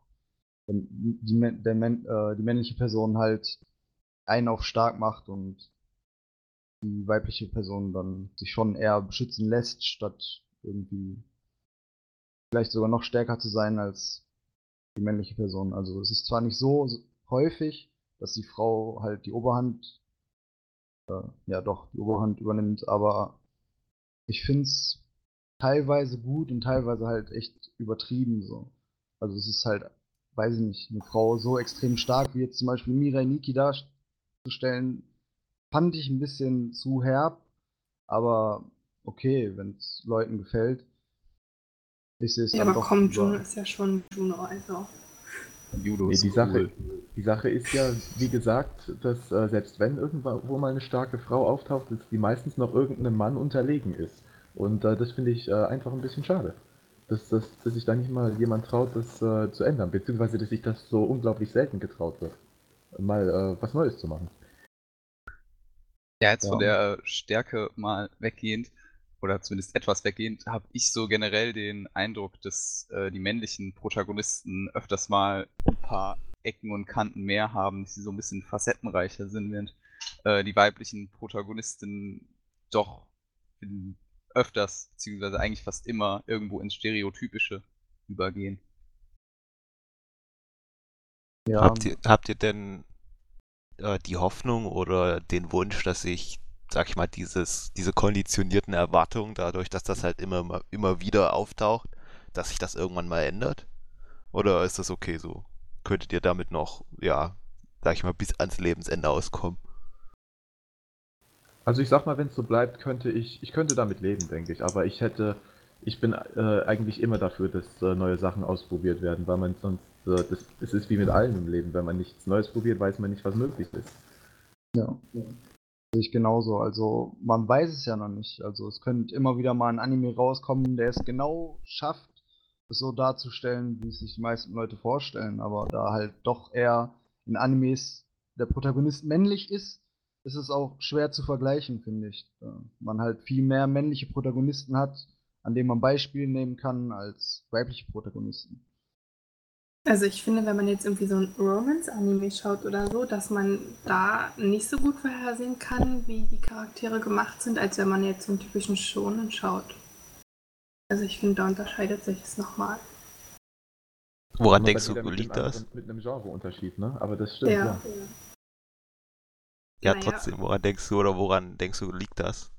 die, der, mä- äh, die männliche Person halt einen auf stark macht und die weibliche Person dann sich schon eher beschützen lässt, statt irgendwie vielleicht sogar noch stärker zu sein als die männliche Person. Also es ist zwar nicht so häufig, dass die Frau halt die Oberhand, äh, ja doch, die Oberhand übernimmt, aber ich finde es teilweise gut und teilweise halt echt übertrieben so. Also es ist halt, weiß ich nicht, eine Frau so extrem stark wie jetzt zum Beispiel Mirai Nikki darzustellen, fand ich ein bisschen zu herb, aber okay, wenn es Leuten gefällt. Ich sehe es Ja, aber komm, Juno ist ja schon Juno, also. Judo Nee, die, Sache, cool. die Sache ist ja, wie gesagt, dass äh, selbst wenn irgendwo mal eine starke Frau auftaucht, dass die meistens noch irgendeinem Mann unterlegen ist. Und äh, das finde ich äh, einfach ein bisschen schade. Dass, dass, dass sich da nicht mal jemand traut, das äh, zu ändern, beziehungsweise dass sich das so unglaublich selten getraut wird, mal äh, was Neues zu machen. Ja, jetzt Ja. von der Stärke mal weggehend, oder zumindest etwas weggehend, habe ich so generell den Eindruck, dass äh, die männlichen Protagonisten öfters mal ein paar Ecken und Kanten mehr haben, dass sie so ein bisschen facettenreicher sind, während äh, die weiblichen Protagonisten doch in, öfters, beziehungsweise eigentlich fast immer irgendwo ins Stereotypische übergehen. Ja, Habt ihr, habt ihr denn äh, die Hoffnung oder den Wunsch, dass sich, sag ich mal, dieses, diese konditionierten Erwartungen, dadurch, dass das halt immer, mal- immer wieder auftaucht, dass sich das irgendwann mal ändert? Oder ist das okay so? Könntet ihr damit noch, ja, sag ich mal, bis ans Lebensende auskommen? Also ich sag mal, wenn es so bleibt, könnte ich, ich könnte damit leben, denke ich. Aber ich hätte, ich bin äh, eigentlich immer dafür, dass äh, neue Sachen ausprobiert werden, weil man sonst, äh, das, es ist wie mit allem im Leben, wenn man nichts Neues probiert, weiß man nicht, was möglich ist. Ja. Ich genauso. Also man weiß es ja noch nicht. Also es könnte immer wieder mal ein Anime rauskommen, der es genau schafft, es so darzustellen, wie es sich die meisten Leute vorstellen. Aber da halt doch eher in Animes der Protagonist männlich ist, ist es auch schwer zu vergleichen, finde ich. Da man halt viel mehr männliche Protagonisten hat, an denen man Beispiele nehmen kann, als weibliche Protagonisten. Also ich finde, wenn man jetzt irgendwie so ein Romance-Anime schaut oder so, dass man da nicht so gut vorhersehen kann, wie die Charaktere gemacht sind, als wenn man jetzt so einen typischen Shonen schaut. Also ich finde, da unterscheidet sich es nochmal. Woran denkst du, mit liegt das? anderen- Mit einem Genreunterschied, ne? Aber das stimmt, Ja. ja. Ja, Naja. trotzdem, woran denkst du oder woran denkst du, liegt das?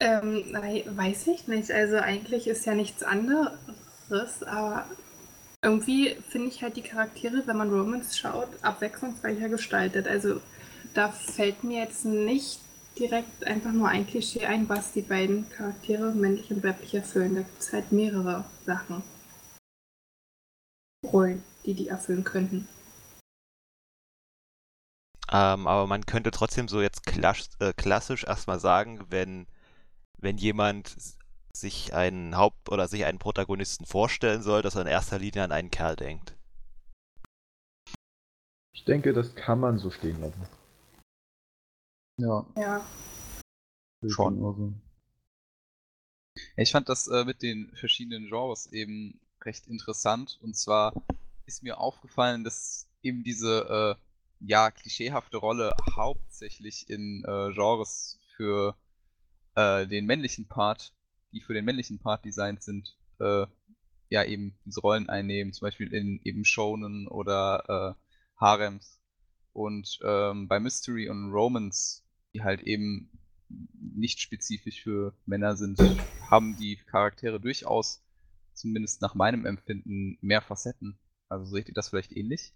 Ähm, nein, weiß ich nicht. Also eigentlich ist ja nichts anderes, aber irgendwie finde ich halt die Charaktere, wenn man Romance schaut, abwechslungsreicher gestaltet. Also da fällt mir jetzt nicht direkt einfach nur ein Klischee ein, was die beiden Charaktere männlich und weiblich erfüllen. Da gibt es halt mehrere Sachen. Rollen, die die erfüllen könnten. Ähm, aber man könnte trotzdem so jetzt klass äh, klassisch erstmal sagen, wenn, wenn jemand sich einen Haupt- oder sich einen Protagonisten vorstellen soll, dass er in erster Linie an einen Kerl denkt. Ich denke, das kann man so stehen lassen. Ja, Ja. Schon. Ja, Ich fand das äh, mit den verschiedenen Genres eben recht interessant. Und zwar ist mir aufgefallen, dass eben diese äh, ja, klischeehafte Rolle hauptsächlich in äh, Genres für äh, den männlichen Part, die für den männlichen Part designt sind, äh, ja eben diese Rollen einnehmen, zum Beispiel in eben Shonen oder äh, Harems. Und ähm, bei Mystery und Romance, die halt eben nicht spezifisch für Männer sind, haben die Charaktere durchaus, zumindest nach meinem Empfinden, mehr Facetten. Also seht ihr das vielleicht ähnlich?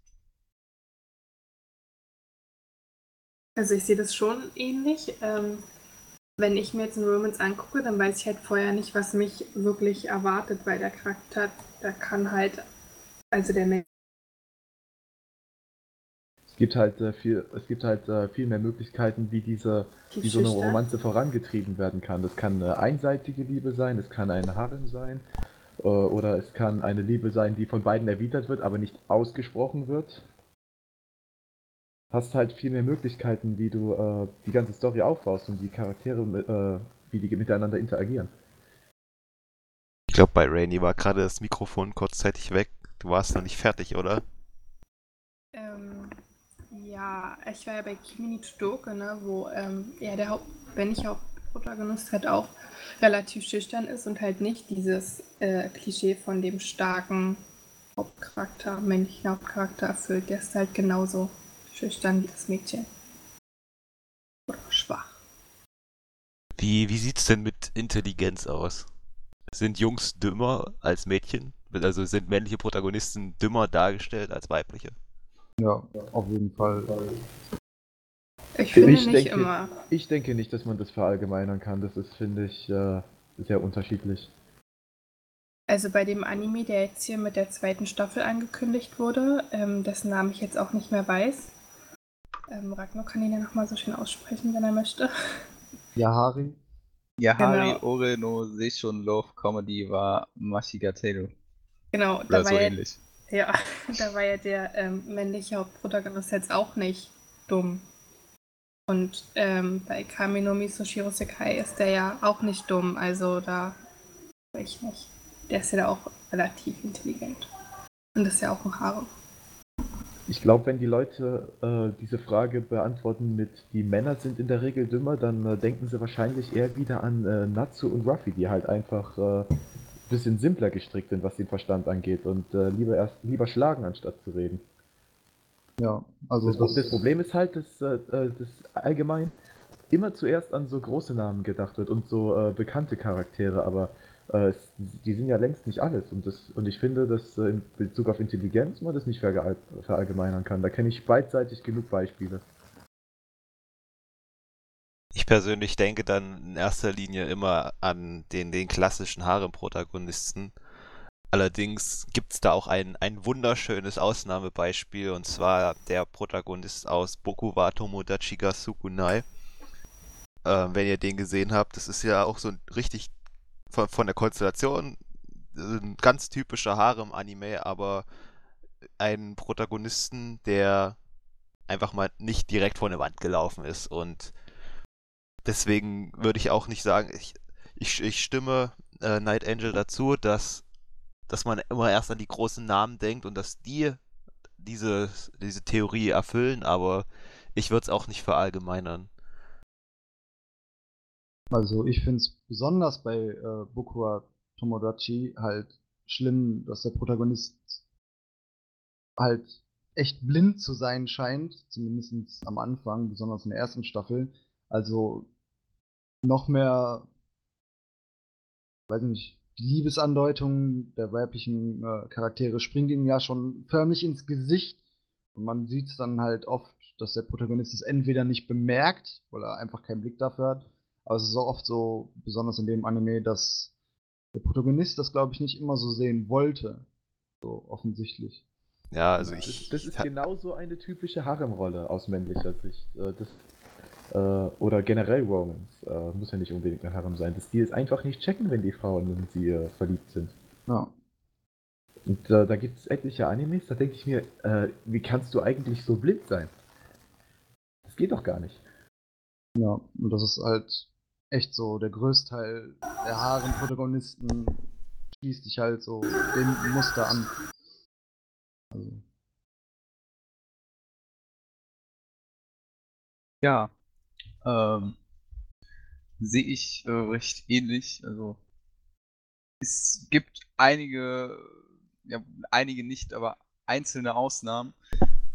Also ich sehe das schon ähnlich. Ähm, wenn ich mir jetzt einen Romance angucke, dann weiß ich halt vorher nicht, was mich wirklich erwartet, weil der Charakter, der kann halt, also der Mensch, Es gibt halt äh, viel, es gibt halt äh, viel mehr Möglichkeiten, wie diese, wie so eine. Romanze vorangetrieben werden kann. Das kann eine einseitige Liebe sein, es kann ein Harem sein, äh, oder es kann eine Liebe sein, die von beiden erwidert wird, aber nicht ausgesprochen wird. Hast halt viel mehr Möglichkeiten, wie du äh, die ganze Story aufbaust und die Charaktere, äh, wie die miteinander interagieren. Ich glaube, bei Rainy war gerade das Mikrofon kurzzeitig weg. Du warst noch nicht fertig, oder? Ähm, ja, ich war ja bei Kimi Todoke, ne, wo ähm, ja, der Haupt, wenn ich Hauptprotagonist halt auch relativ schüchtern ist und halt nicht dieses äh, Klischee von dem starken Hauptcharakter, männlichen Hauptcharakter erfüllt. Der ist halt genauso schüchtern wie das Mädchen. Oder schwach. Wie, wie sieht's denn mit Intelligenz aus? Sind Jungs dümmer als Mädchen? Also sind männliche Protagonisten dümmer dargestellt als weibliche? Ja, auf jeden Fall. Ich finde Ich nicht denke- immer. Ich denke nicht, dass man das verallgemeinern kann. Das ist, finde ich, äh, sehr unterschiedlich. Also bei dem Anime, der jetzt hier mit der zweiten Staffel angekündigt wurde, ähm, dessen Namen ich jetzt auch nicht mehr weiß. Ähm, Ragnar kann ihn ja nochmal so schön aussprechen, wenn er möchte. Yahari? Yahari Genau. Ore no Seishun Love Comedy war Mashigateru. Genau, Oder da so war, ja, ähnlich. ja, da war ja der ähm, männliche Hauptprotagonist jetzt auch nicht dumm. Und ähm, bei Kami no Misoshiro Sekai ist der ja auch nicht dumm, also da weiß ich nicht. Der ist ja da auch relativ intelligent. Und das ist ja auch ein Harem. Ich glaube, wenn die Leute äh, diese Frage beantworten mit die Männer sind in der Regel dümmer, dann äh, denken sie wahrscheinlich eher wieder an äh, Natsu und Ruffy, die halt einfach äh, ein bisschen simpler gestrickt sind, was den Verstand angeht und äh, lieber erst lieber schlagen, anstatt zu reden. Ja, also Das, das Problem ist halt, dass, äh, äh, dass allgemein immer zuerst an so große Namen gedacht wird und so äh, bekannte Charaktere, aber äh, die sind ja längst nicht alles. Und, das, und ich finde, dass äh, in Bezug auf Intelligenz man das nicht verall- verallgemeinern kann. Da kenne ich beidseitig genug Beispiele. Ich persönlich denke dann in erster Linie immer an den, den klassischen Harem-Protagonisten. Allerdings gibt es da auch ein, ein wunderschönes Ausnahmebeispiel, und zwar der Protagonist aus Boku wa Tomodachi ga Sukunai. Ähm, wenn ihr den gesehen habt, das ist ja auch so ein richtig von, von der Konstellation ein ganz typischer Harem-Anime, aber einen Protagonisten, der einfach mal nicht direkt vor eine Wand gelaufen ist und deswegen würde ich auch nicht sagen, ich, ich, ich stimme äh, Night Angel dazu, dass, dass man immer erst an die großen Namen denkt und dass die diese, diese Theorie erfüllen, aber ich würde es auch nicht verallgemeinern. Also ich finde es besonders bei äh, Bukua Tomodachi halt schlimm, dass der Protagonist halt echt blind zu sein scheint, zumindest am Anfang, besonders in der ersten Staffel. Also noch mehr, weiß nicht, die Liebesandeutung der weiblichen äh, Charaktere springt ihm ja schon förmlich ins Gesicht. Und man sieht es dann halt oft, dass der Protagonist es entweder nicht bemerkt, weil er einfach keinen Blick dafür hat. Aber es ist auch oft so, besonders in dem Anime, dass der Protagonist das, glaube ich, nicht immer so sehen wollte. So offensichtlich. Ja, also ich. Das, das ist genauso eine typische Harem-Rolle aus männlicher Sicht. Äh, das, äh, oder generell Romans. Äh, muss ja nicht unbedingt ein Harem sein. Dass die es einfach nicht checken, wenn die Frauen in sie äh, verliebt sind. Ja. Und äh, da gibt es etliche Animes, da denke ich mir, äh, wie kannst du eigentlich so blind sein? Das geht doch gar nicht. Ja, und das ist halt echt so, der Größteil der Harem-Protagonisten schließt sich halt so dem Muster an. Also. Ja, ähm, sehe ich äh, recht ähnlich. Also es gibt einige, ja, einige nicht, aber einzelne Ausnahmen.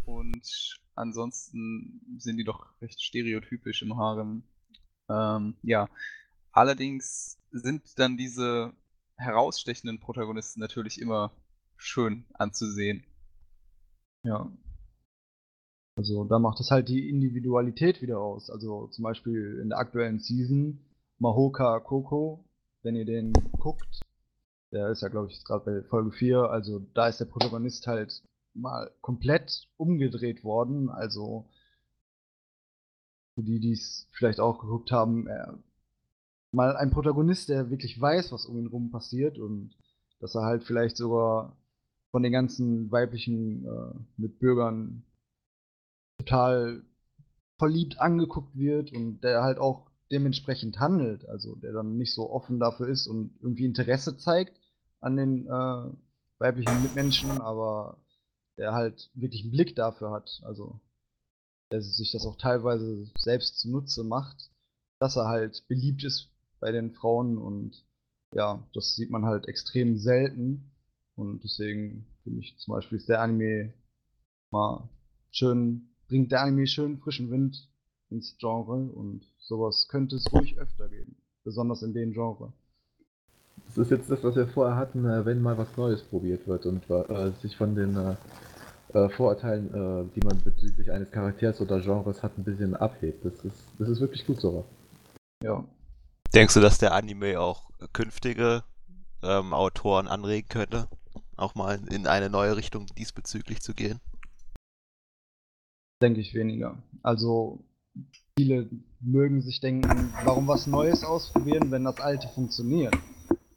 Und ansonsten sind die doch recht stereotypisch im Harem. Ähm, ja, allerdings sind dann diese herausstechenden Protagonisten natürlich immer schön anzusehen. Ja. Also da macht es halt die Individualität wieder aus. Also zum Beispiel in der aktuellen Season Mahoka Koko, wenn ihr den guckt, der ist ja glaube ich gerade bei Folge 4, also da ist der Protagonist halt mal komplett umgedreht worden. Also für die, die es vielleicht auch geguckt haben, äh, mal ein Protagonist, der wirklich weiß, was um ihn rum passiert und dass er halt vielleicht sogar von den ganzen weiblichen äh, Mitbürgern total verliebt angeguckt wird und der halt auch dementsprechend handelt, also der dann nicht so offen dafür ist und irgendwie Interesse zeigt an den äh, weiblichen Mitmenschen, aber der halt wirklich einen Blick dafür hat, also der sich das auch teilweise selbst zunutze macht, dass er halt beliebt ist bei den Frauen und ja, das sieht man halt extrem selten und deswegen finde ich zum Beispiel ist der Anime mal schön, bringt der Anime schön frischen Wind ins Genre und sowas könnte es ruhig öfter geben. Besonders in dem Genre. Das ist jetzt das, was wir vorher hatten, äh, wenn mal was Neues probiert wird und äh, sich von den äh, äh, Vorurteilen, äh, die man bezüglich eines Charakters oder Genres hat, ein bisschen abhebt. Das ist, das ist wirklich gut so. Ja. Denkst du, dass der Anime auch künftige ähm, Autoren anregen könnte? auch mal in eine neue Richtung diesbezüglich zu gehen? Denke ich weniger. Also viele mögen sich denken, warum was Neues ausprobieren, wenn das alte funktioniert.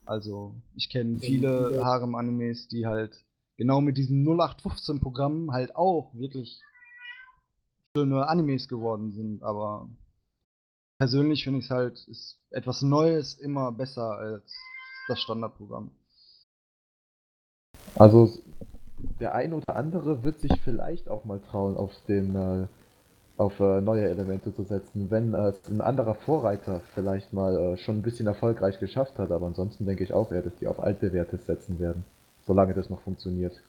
Also ich kenne viele Harem-Animes, die halt genau mit diesem 0815-Programm halt auch wirklich schöne Animes geworden sind, aber persönlich finde ich es halt, ist etwas Neues immer besser als das Standardprogramm. Also der ein oder andere wird sich vielleicht auch mal trauen, auf den äh, auf äh, neue Elemente zu setzen, wenn äh, ein anderer Vorreiter vielleicht mal äh, schon ein bisschen erfolgreich geschafft hat, aber ansonsten denke ich auch eher, dass die auf altbewährtes setzen werden, solange das noch funktioniert.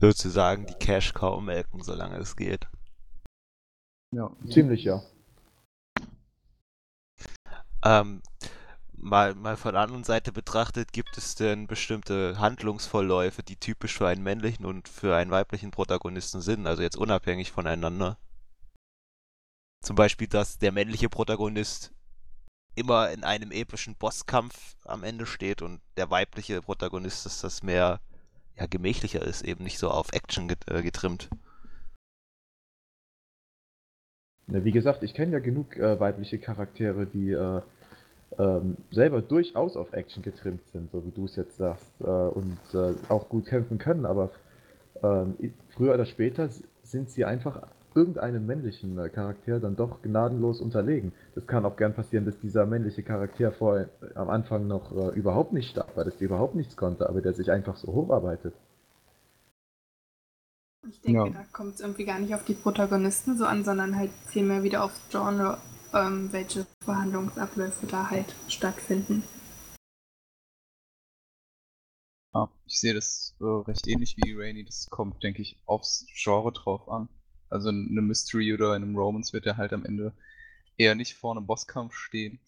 Sozusagen die Cash Cow melken, solange es geht. Ja, ziemlich ja. Ähm, mal, mal von der anderen Seite betrachtet, gibt es denn bestimmte Handlungsvorläufe, die typisch für einen männlichen und für einen weiblichen Protagonisten sind, also jetzt unabhängig voneinander? Zum Beispiel, dass der männliche Protagonist immer in einem epischen Bosskampf am Ende steht und der weibliche Protagonist, dass das mehr ja, gemächlicher ist, eben nicht so auf Action äh, getrimmt. Wie gesagt, ich kenne ja genug äh, weibliche Charaktere, die äh, ähm, selber durchaus auf Action getrimmt sind, so wie du es jetzt sagst, äh, und äh, auch gut kämpfen können, aber äh, früher oder später sind sie einfach irgendeinem männlichen äh, Charakter dann doch gnadenlos unterlegen. Das kann auch gern passieren, dass dieser männliche Charakter vor, äh, am Anfang noch äh, überhaupt nicht stark war, dass der überhaupt nichts konnte, aber der sich einfach so hocharbeitet. Ich denke, Ja. da kommt es irgendwie gar nicht auf die Protagonisten so an, sondern halt vielmehr wieder aufs Genre, ähm, welche Verhandlungsabläufe da halt stattfinden. Ja, ich sehe das äh, recht ähnlich wie Rainy. Das kommt, denke ich, aufs Genre drauf an. Also in einem Mystery oder in einem Romance wird er halt am Ende eher nicht vor einem Bosskampf stehen.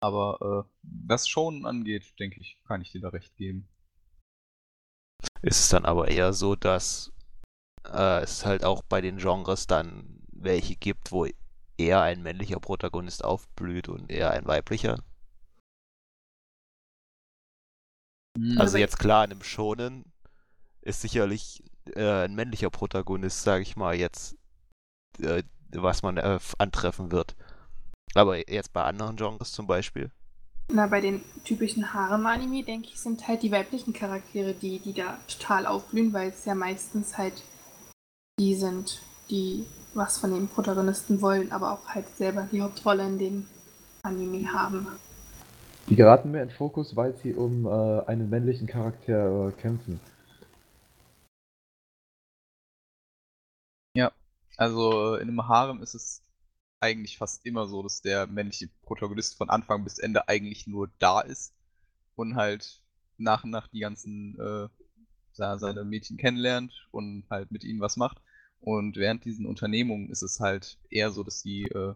Aber äh, was Shonen angeht, denke ich, kann ich dir da recht geben. Ist es dann aber eher so, dass äh, es halt auch bei den Genres dann welche gibt, wo eher ein männlicher Protagonist aufblüht und eher ein weiblicher? Hm, Also Aber- jetzt klar, in einem Shonen ist sicherlich äh, ein männlicher Protagonist, sage ich mal, jetzt, äh, was man äh, antreffen wird. Aber jetzt bei anderen Genres zum Beispiel. Na, bei den typischen Harem-Anime, denke ich, sind halt die weiblichen Charaktere, die, die da total aufblühen, weil es ja meistens halt die sind, die was von den Protagonisten wollen, aber auch halt selber die Hauptrolle in dem Anime haben. Die geraten mehr in Fokus, weil sie um äh, einen männlichen Charakter äh, kämpfen. Also äh, in einem Harem ist es eigentlich fast immer so, dass der männliche Protagonist von Anfang bis Ende eigentlich nur da ist und halt nach und nach die ganzen äh, seine Mädchen kennenlernt und halt mit ihnen was macht. Und während diesen Unternehmungen ist es halt eher so, dass die äh,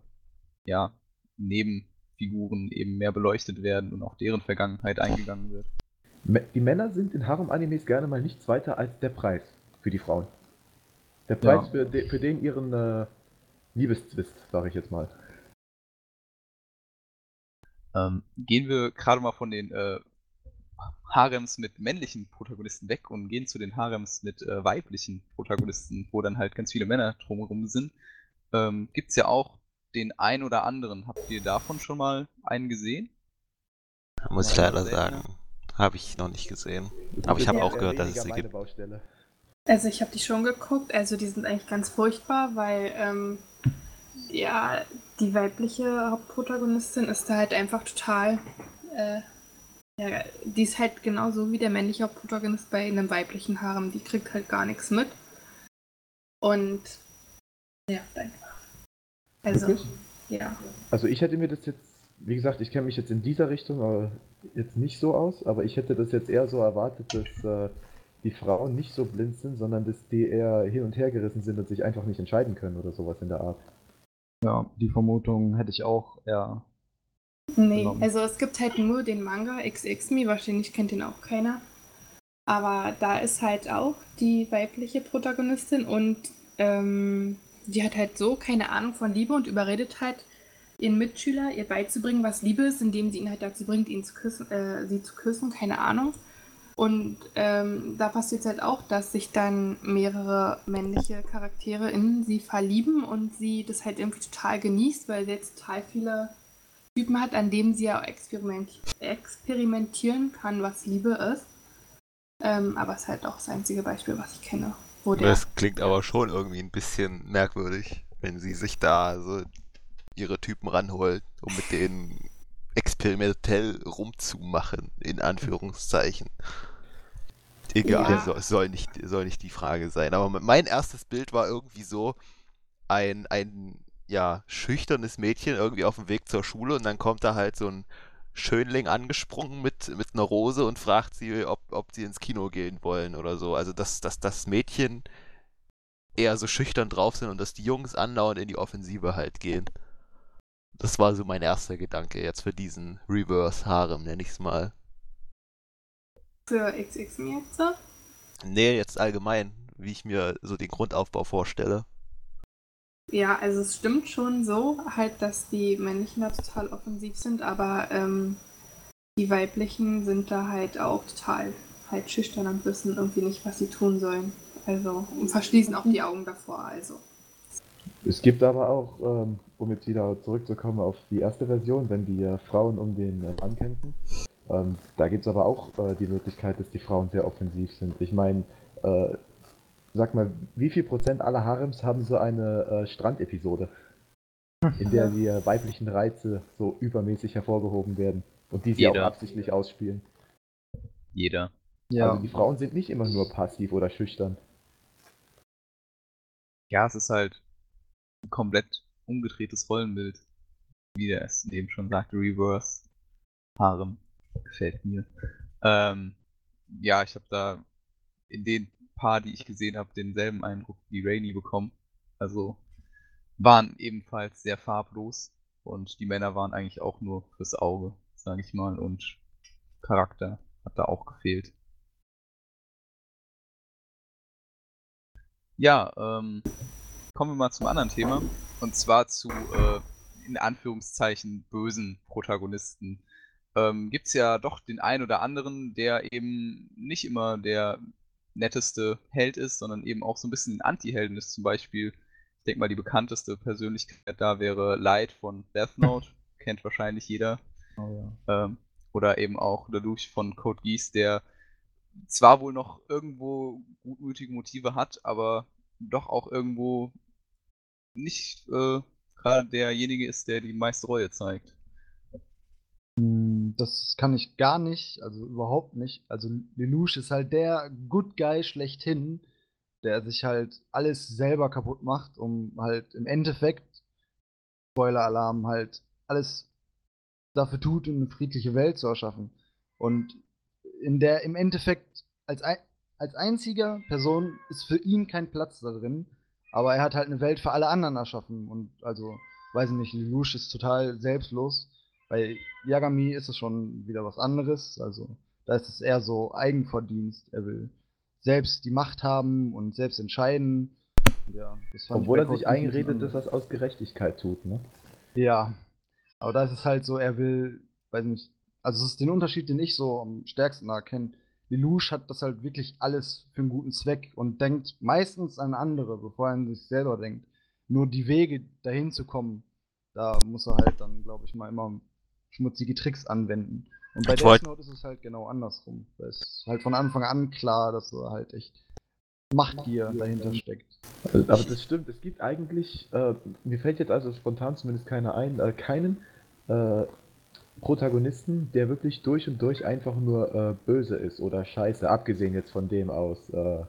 ja, Nebenfiguren eben mehr beleuchtet werden und auch deren Vergangenheit eingegangen wird. Die Männer sind in Harem-Animes gerne mal nichts weiter als der Preis für die Frauen. Der Ja. Preis für, de für den ihren äh, Liebeszwist, sage ich jetzt mal. Ähm, gehen wir gerade mal von den äh, Harems mit männlichen Protagonisten weg und gehen zu den Harems mit äh, weiblichen Protagonisten, wo dann halt ganz viele Männer drumherum sind. Ähm, Gibt es ja auch den ein oder anderen. Habt ihr davon schon mal einen gesehen? Muss ich Ja, leider sagen. Habe ich noch nicht gesehen. Das Aber ich habe auch gehört, dass es sie gibt. Baustelle. Also ich habe die schon geguckt, also die sind eigentlich ganz furchtbar, weil ähm, ja, die weibliche Hauptprotagonistin ist da halt einfach total, äh, ja, die ist halt genauso wie der männliche Hauptprotagonist bei einem weiblichen Harem, die kriegt halt gar nichts mit. Und ja, einfach. Also, Wirklich? ja. Also ich hätte mir das jetzt, wie gesagt, ich kenne mich jetzt in dieser Richtung aber jetzt nicht so aus, aber ich hätte das jetzt eher so erwartet, dass äh, die Frauen nicht so blind sind, sondern dass die eher hin und her gerissen sind und sich einfach nicht entscheiden können oder sowas in der Art. Ja, die Vermutung hätte ich auch eher. Nee, Genau. also es gibt halt nur den Manga XX-Me, wahrscheinlich kennt ihn auch keiner. Aber da ist halt auch die weibliche Protagonistin und ähm, die hat halt so keine Ahnung von Liebe und überredet halt ihren Mitschüler, ihr beizubringen, was Liebe ist, indem sie ihn halt dazu bringt, ihn zu küssen, äh, sie zu küssen, keine Ahnung. Und ähm, da passiert es halt auch, dass sich dann mehrere männliche Charaktere in sie verlieben und sie das halt irgendwie total genießt, weil sie jetzt total viele Typen hat, an dem sie ja experiment experimentieren kann, was Liebe ist. Ähm, aber es ist halt auch das einzige Beispiel, was ich kenne. Das klingt aber schon irgendwie ein bisschen merkwürdig, wenn sie sich da so ihre Typen ranholt, um mit denen experimentell rumzumachen, in Anführungszeichen. Egal, Ja. soll, soll, nicht, soll nicht die Frage sein. Aber mein erstes Bild war irgendwie so ein, ein ja, schüchternes Mädchen irgendwie auf dem Weg zur Schule und dann kommt da halt so ein Schönling angesprungen mit, mit einer Rose und fragt sie, ob, ob sie ins Kino gehen wollen oder so. Also, dass, dass das Mädchen eher so schüchtern drauf sind und dass die Jungs andauernd in die Offensive halt gehen. Das war so mein erster Gedanke jetzt für diesen Reverse Harem, nenne ich es mal. für XX so. Nee, jetzt allgemein, wie ich mir so den Grundaufbau vorstelle. Ja, also es stimmt schon so, halt, dass die männlichen da total offensiv sind, aber ähm, die weiblichen sind da halt auch total halt schüchtern und wissen irgendwie nicht, was sie tun sollen. Also und verschließen auch die Augen davor. Also Es gibt aber auch, ähm, um jetzt wieder zurückzukommen auf die erste Version, wenn die äh, Frauen um den äh, Mann kämpfen, ähm, da gibt es aber auch äh, die Möglichkeit, dass die Frauen sehr offensiv sind. Ich meine, äh, Sag mal, wie viel Prozent aller Harems haben so eine äh, Strandepisode, in der die äh, weiblichen Reize so übermäßig hervorgehoben werden und die sie Jeder. auch absichtlich ausspielen? Jeder. Ja, Also die Frauen sind nicht immer nur passiv oder schüchtern. Ja, es ist halt komplett umgedrehtes Rollenbild. Wie der es eben schon sagte, Reverse Harem. Gefällt mir. Ähm, ja, ich habe da in den paar, die ich gesehen habe, denselben Eindruck wie Rainy bekommen. Also waren ebenfalls sehr farblos und die Männer waren eigentlich auch nur fürs Auge, sage ich mal, und Charakter hat da auch gefehlt. Ja, ähm, kommen wir mal zum anderen Thema. Und zwar zu, äh, in Anführungszeichen, bösen Protagonisten. Ähm, Gibt es ja doch den einen oder anderen, der eben nicht immer der netteste Held ist, sondern eben auch so ein bisschen ein Anti-Helden ist. Zum Beispiel, ich denke mal, die bekannteste Persönlichkeit da wäre Light von Death Note. Kennt wahrscheinlich jeder. oh ja. Ähm, oder eben auch Lelouch von Code Geass, der zwar wohl noch irgendwo gutmütige Motive hat, aber doch auch irgendwo nicht äh, gerade derjenige ist, der die meiste Reue zeigt. Hm, Das kann ich gar nicht, also überhaupt nicht. Also Lelouch ist halt der Good Guy schlechthin, der sich halt alles selber kaputt macht, um halt im Endeffekt, Spoiler-Alarm, halt alles dafür tut, eine friedliche Welt zu erschaffen. Und in der im Endeffekt als, als einziger Person ist für ihn kein Platz da drin, aber er hat halt eine Welt für alle anderen erschaffen. Und also, weiß ich nicht, Lelouch ist total selbstlos. Bei Yagami ist es schon wieder was anderes. Also, da ist es eher so Eigenverdienst. Er will selbst die Macht haben und selbst entscheiden. Ja, ich Obwohl er sich Code Geass ein bisschen einredet, dass er es aus Gerechtigkeit tut, ne? Ja, aber da ist es halt so, er will, weiß nicht, also es ist den Unterschied, den ich so am stärksten erkenne. Lelouch hat das halt wirklich alles für einen guten Zweck und denkt meistens an andere, bevor er an sich selber denkt. Nur die Wege dahin zu kommen, da muss er halt dann, glaube ich, mal immer schmutzige Tricks anwenden. Und bei Death Note ist es halt genau andersrum. Da ist halt von Anfang an klar, dass er halt echt Machtgier dahinter steckt. Also, Aber das stimmt, es gibt eigentlich, äh, mir fällt jetzt also spontan zumindest keiner ein, äh, keinen äh, Protagonisten, der wirklich durch und durch einfach nur äh, böse ist oder scheiße, abgesehen jetzt von dem aus äh,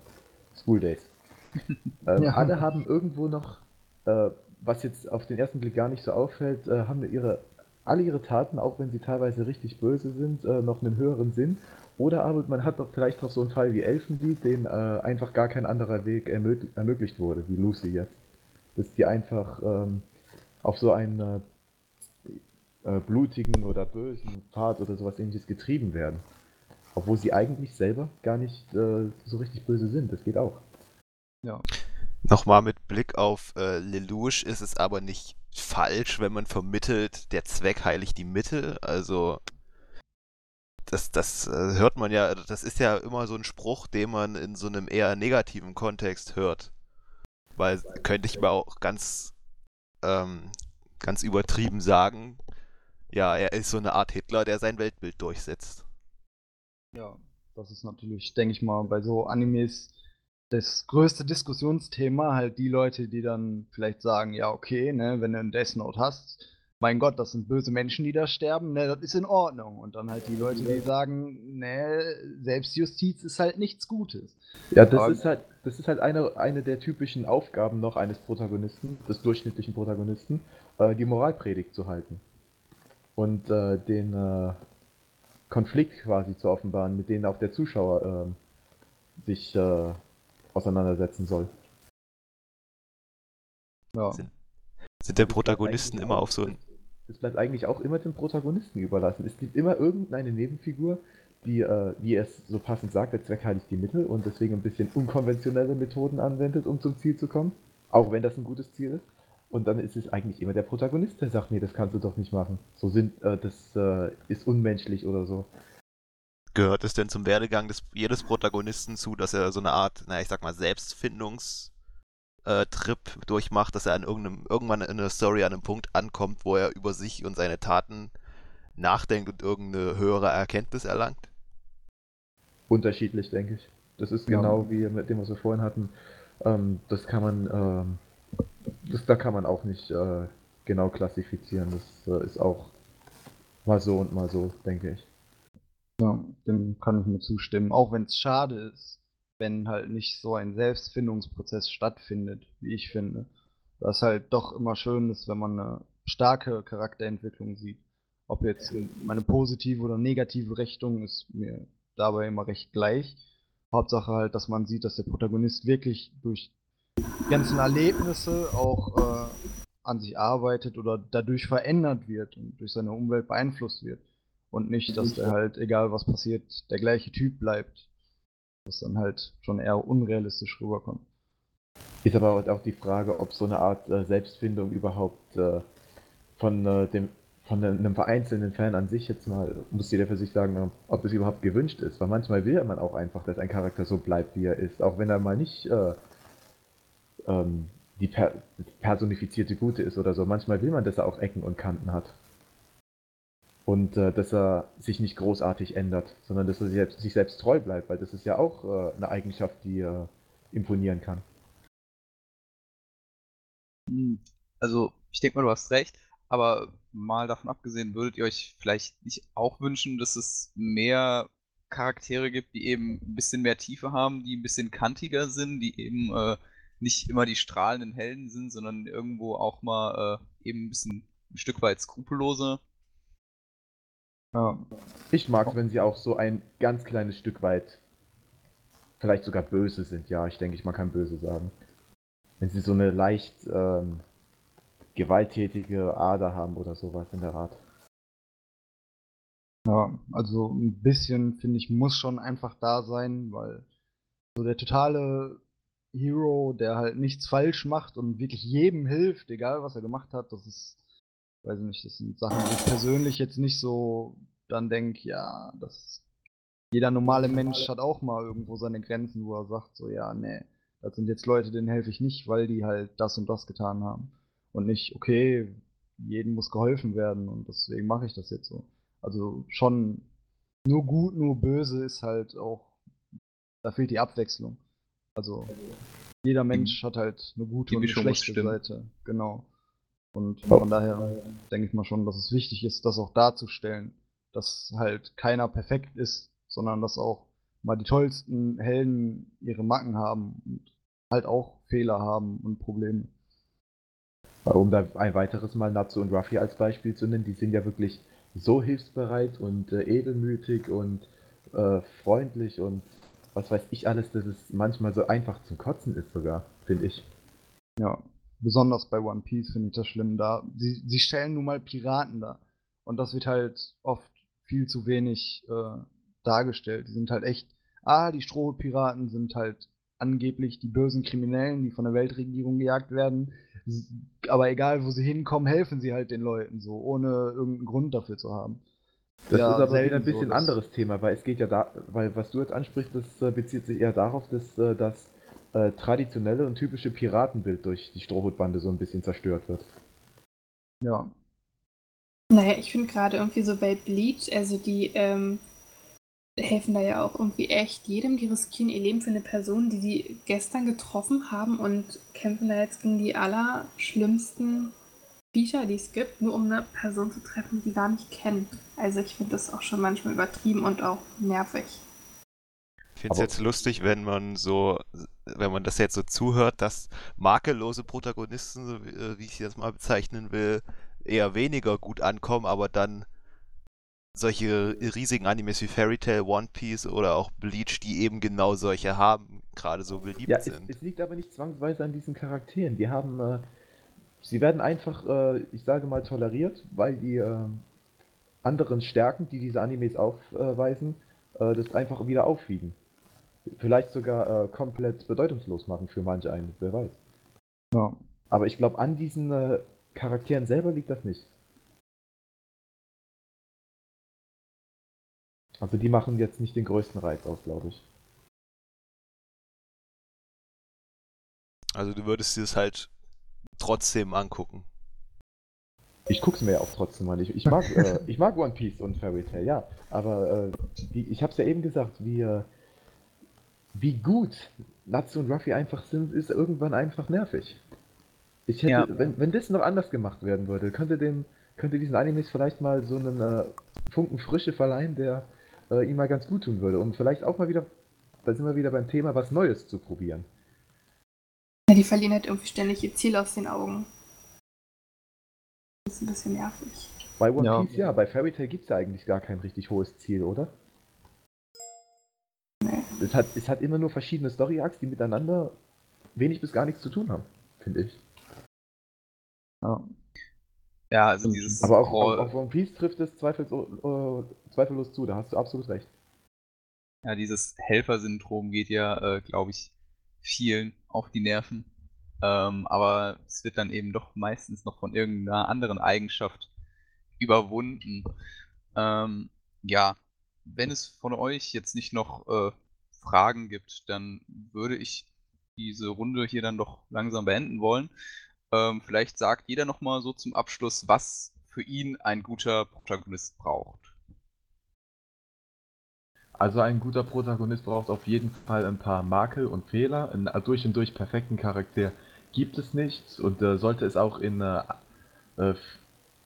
School Days. ähm, Ja. Alle haben irgendwo noch, äh, was jetzt auf den ersten Blick gar nicht so auffällt, äh, haben ihre, alle ihre Taten, auch wenn sie teilweise richtig böse sind, äh, noch einen höheren Sinn. Oder aber man hat doch vielleicht noch so einen Fall wie Elfenlied, dem äh, einfach gar kein anderer Weg ermöglich, ermöglicht wurde, wie Lucy jetzt. Dass die einfach ähm, auf so einen äh, blutigen oder bösen Pfad oder sowas ähnliches getrieben werden. Obwohl sie eigentlich selber gar nicht äh, so richtig böse sind. Das geht auch. Ja. Nochmal mit Blick auf äh, Lelouch ist es aber nicht falsch, wenn man vermittelt, der Zweck heiligt die Mittel. Also das, das äh, hört man ja, das ist ja immer so ein Spruch, den man in so einem eher negativen Kontext hört. Weil könnte ich mir auch ganz, ähm, ganz übertrieben sagen, ja, er ist so eine Art Hitler, der sein Weltbild durchsetzt. Ja, das ist natürlich, denke ich mal, bei so Animes das größte Diskussionsthema. Halt die Leute, die dann vielleicht sagen, ja, okay, ne, wenn du einen Death Note hast, mein Gott, das sind böse Menschen, die da sterben, ne, das ist in Ordnung. Und dann halt die Leute, die sagen, ne, Selbstjustiz ist halt nichts Gutes. Ja, das Aber- ist halt, das ist halt eine, eine der typischen Aufgaben noch eines Protagonisten, des durchschnittlichen Protagonisten, äh, die Moralpredigt zu halten. Und äh, den äh, Konflikt quasi zu offenbaren, mit denen auch der Zuschauer ähm, sich äh, auseinandersetzen soll. Ja. Sind, sind bleibt Protagonisten eigentlich immer auch- auf so ein. Das bleibt eigentlich auch immer dem Protagonisten überlassen. Es gibt immer irgendeine Nebenfigur, die, äh, wie er es so passend sagt, der Zweck heiligt die Mittel und deswegen ein bisschen unkonventionelle Methoden anwendet, um zum Ziel zu kommen. Auch wenn das ein gutes Ziel ist. Und dann ist es eigentlich immer der Protagonist, der sagt, nee, das kannst du doch nicht machen. So sind, äh, das äh, ist unmenschlich oder so. Gehört es denn zum Werdegang des, jedes Protagonisten zu, dass er so eine Art, naja, ich sag mal, Selbstfindungs- äh, Trip durchmacht, dass er an irgendeinem, irgendwann in der Story an einem Punkt ankommt, wo er über sich und seine Taten nachdenkt und irgendeine höhere Erkenntnis erlangt? Unterschiedlich, denke ich. Das ist Ja. genau wie mit dem, was wir vorhin hatten. Ähm, das kann man, ähm, das, da kann man auch nicht äh, genau klassifizieren. Das äh, ist auch mal so und mal so, denke ich. Ja, dem kann ich mir zustimmen. Auch wenn es schade ist, wenn halt nicht so ein Selbstfindungsprozess stattfindet, wie ich finde. Was halt doch immer schön ist, wenn man eine starke Charakterentwicklung sieht. Ob jetzt in eine positive oder negative Richtung, ist mir dabei immer recht gleich. Hauptsache halt, dass man sieht, dass der Protagonist wirklich durch die ganzen Erlebnisse auch äh, an sich arbeitet oder dadurch verändert wird und durch seine Umwelt beeinflusst wird. Und nicht, dass der halt, egal was passiert, der gleiche Typ bleibt. Was dann halt schon eher unrealistisch rüberkommt. Ist aber auch die Frage, ob so eine Art äh, Selbstfindung überhaupt äh, von äh, dem von einem vereinzelten Fan an sich jetzt mal, muss jeder für sich sagen, ob es überhaupt gewünscht ist. Weil manchmal will man auch einfach, dass ein Charakter so bleibt, wie er ist, auch wenn er mal nicht äh, ähm, die per personifizierte Gute ist oder so. Manchmal will man, dass er auch Ecken und Kanten hat. Und äh, dass er sich nicht großartig ändert, sondern dass er sich selbst, sich selbst treu bleibt, weil das ist ja auch äh, eine Eigenschaft, die äh, imponieren kann. Hm, Also, ich denke mal, du hast recht, aber mal davon abgesehen, würdet ihr euch vielleicht nicht auch wünschen, dass es mehr Charaktere gibt, die eben ein bisschen mehr Tiefe haben, die ein bisschen kantiger sind, die eben äh, nicht immer die strahlenden Helden sind, sondern irgendwo auch mal äh, eben ein bisschen ein Stück weit skrupelloser? Ja, Ich mag es, wenn sie auch so ein ganz kleines Stück weit vielleicht sogar böse sind. Ja, ich denke, man kann böse sagen. Wenn sie so eine leicht ähm, gewalttätige Ader haben oder sowas in der Art. ja, also ein bisschen, finde ich, muss schon einfach da sein, weil so der totale Hero, der halt nichts falsch macht und wirklich jedem hilft, egal was er gemacht hat, das ist, weiß ich nicht, das sind Sachen, die ich persönlich jetzt nicht so dann denke, ja, das jeder normale Mensch hat auch mal irgendwo seine Grenzen, wo er sagt, so, ja, nee, das sind jetzt Leute, denen helfe ich nicht, weil die halt das und das getan haben. Und nicht, okay, jedem muss geholfen werden und deswegen mache ich das jetzt so. Also schon nur gut, nur böse ist halt auch, da fehlt die Abwechslung. Also jeder Mensch hat halt eine gute die und eine schlechte. Seite. Genau. Und Oh. von daher denke ich mal schon, dass es wichtig ist, das auch darzustellen, dass halt keiner perfekt ist, sondern dass auch mal die tollsten Helden ihre Macken haben und halt auch Fehler haben und Probleme. Um da ein weiteres Mal Natsu und Ruffy als Beispiel zu nennen, die sind ja wirklich so hilfsbereit und äh, edelmütig und äh, freundlich und was weiß ich alles, dass es manchmal so einfach zum Kotzen ist sogar, finde ich. Ja, besonders bei One Piece finde ich das schlimm. Da, sie, sie stellen nun mal Piraten dar. Und das wird halt oft viel zu wenig äh, dargestellt. Die sind halt echt, ah, die Strohpiraten sind halt angeblich die bösen Kriminellen, die von der Weltregierung gejagt werden. Aber egal, wo sie hinkommen, helfen sie halt den Leuten so, ohne irgendeinen Grund dafür zu haben. Das Ja, ist aber wieder ein so, bisschen das- anderes Thema, weil es geht ja da, weil was du jetzt ansprichst, das äh, bezieht sich eher darauf, dass äh, das äh, traditionelle und typische Piratenbild durch die Strohhutbande so ein bisschen zerstört wird. Ja, Naja, ich finde gerade irgendwie so bei Bleach, also die ähm, helfen da ja auch irgendwie echt jedem, die riskieren ihr Leben für eine Person, die die gestern getroffen haben und kämpfen da jetzt gegen die allerschlimmsten Viecher, die es gibt, nur um eine Person zu treffen, die gar nicht kennen. Also ich finde das auch schon manchmal übertrieben und auch nervig. Ich finde es Aber- jetzt lustig, wenn man so, wenn man das jetzt so zuhört, dass makellose Protagonisten, wie, äh, wie ich sie jetzt mal bezeichnen will, eher weniger gut ankommen, aber dann solche riesigen Animes wie Fairy Tail, One Piece oder auch Bleach, die eben genau solche haben, gerade so beliebt Ja, es, sind. es liegt aber nicht zwangsweise an diesen Charakteren. Die haben, äh, sie werden einfach, äh, ich sage mal, toleriert, weil die äh, anderen Stärken, die diese Animes aufweisen, äh, das einfach wieder aufwiegen. Vielleicht sogar äh, komplett bedeutungslos machen für manche einen, wer weiß. ja. Aber ich glaube, an diesen äh, Charakteren selber liegt das nicht. Also die machen jetzt nicht den größten Reiz aus, glaube ich. Also du würdest dir das halt trotzdem angucken. Ich guck's mir ja auch trotzdem an. Ich, ich, mag, äh, ich mag One Piece und Fairy Tail, ja. Aber äh, wie, ich hab's ja eben gesagt, wie, äh, wie gut Natsu und Ruffy einfach sind, ist irgendwann einfach nervig. Ich hätte, Ja. wenn, wenn das noch anders gemacht werden würde, könnte dem, könnte diesen Animes vielleicht mal so einen äh, Funken Frische verleihen, der äh, ihm mal ganz gut tun würde. Und vielleicht auch mal wieder, da sind wir wieder beim Thema, was Neues zu probieren. Ja, die verlieren halt irgendwie ständig ihr Ziel aus den Augen. Das ist ein bisschen nervig. Bei One Ja. Piece ja, bei Fairy Tail gibt es ja eigentlich gar kein richtig hohes Ziel, oder? Nee. Es hat, es hat immer nur verschiedene Story-Arcs, die miteinander wenig bis gar nichts zu tun haben, finde ich. Ja. Ja, also dieses Aber auch, auch, auch One Piece trifft es zweifels, äh, zweifellos zu, da hast du absolut recht. Ja, dieses Helfersyndrom geht ja, äh, glaube ich, vielen auf die Nerven. Ähm, aber es wird dann eben doch meistens noch von irgendeiner anderen Eigenschaft überwunden. Ähm, ja, wenn es von euch jetzt nicht noch äh, Fragen gibt, dann würde ich diese Runde hier dann doch langsam beenden wollen. Ähm, vielleicht sagt jeder nochmal so zum Abschluss, was für ihn ein guter Protagonist braucht. Also ein guter Protagonist braucht auf jeden Fall ein paar Makel und Fehler. Einen durch und durch perfekten Charakter gibt es nicht und äh, sollte es auch in, äh, äh,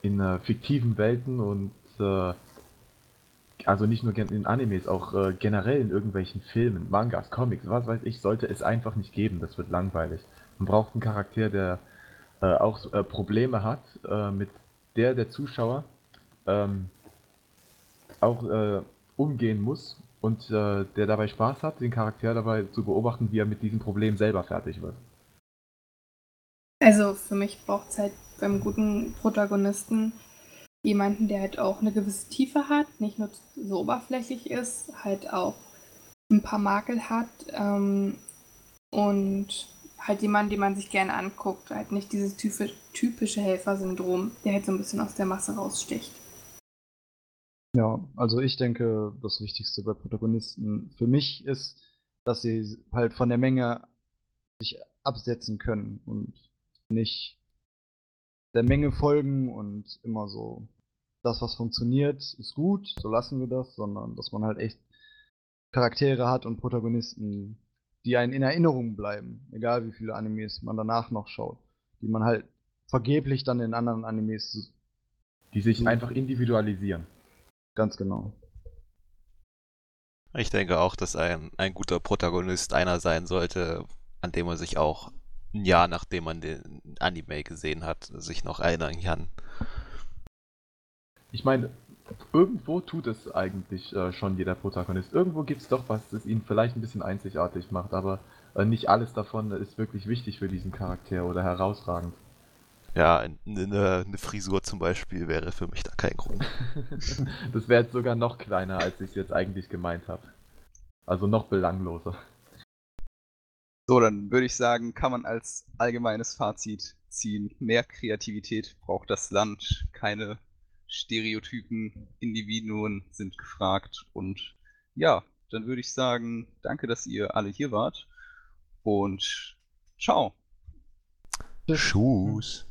in äh, fiktiven Welten und äh, also nicht nur in Animes, auch äh, generell in irgendwelchen Filmen, Mangas, Comics, was weiß ich, sollte es einfach nicht geben. Das wird langweilig. Man braucht einen Charakter, der äh, auch äh, Probleme hat, äh, mit der der Zuschauer ähm, auch äh, umgehen muss und äh, der dabei Spaß hat, den Charakter dabei zu beobachten, wie er mit diesem Problem selber fertig wird. Also für mich braucht es halt beim guten Protagonisten jemanden, der halt auch eine gewisse Tiefe hat, nicht nur so oberflächlich ist, halt auch ein paar Makel hat ähm, und halt jemanden, den man sich gerne anguckt, halt nicht dieses typische, Helfersyndrom, der halt so ein bisschen aus der Masse raussticht. Ja, also ich denke, das Wichtigste bei Protagonisten für mich ist, dass sie halt von der Menge sich absetzen können und nicht der Menge folgen und immer so, das, was funktioniert, ist gut, so lassen wir das, sondern dass man halt echt Charaktere hat und Protagonisten, die einen in Erinnerung bleiben, egal wie viele Animes man danach noch schaut, die man halt vergeblich dann in anderen Animes Die sich Mhm. einfach individualisieren. Ganz genau. Ich denke auch, dass ein, ein guter Protagonist einer sein sollte, an dem man sich auch ein Jahr nachdem man den Anime gesehen hat, sich noch erinnern kann. Ich meine, irgendwo tut es eigentlich äh, schon jeder Protagonist. Irgendwo gibt es doch was, das ihn vielleicht ein bisschen einzigartig macht, aber äh, nicht alles davon ist wirklich wichtig für diesen Charakter oder herausragend. Ja, eine, eine Frisur zum Beispiel wäre für mich da kein Grund. das wäre jetzt sogar noch kleiner, als ich es jetzt eigentlich gemeint habe. Also noch belangloser. So, dann würde ich sagen, kann man als allgemeines Fazit ziehen. Mehr Kreativität braucht das Land. Keine Stereotypen, Individuen sind gefragt. Und ja, dann würde ich sagen, danke, dass ihr alle hier wart. Und ciao. Tschüss.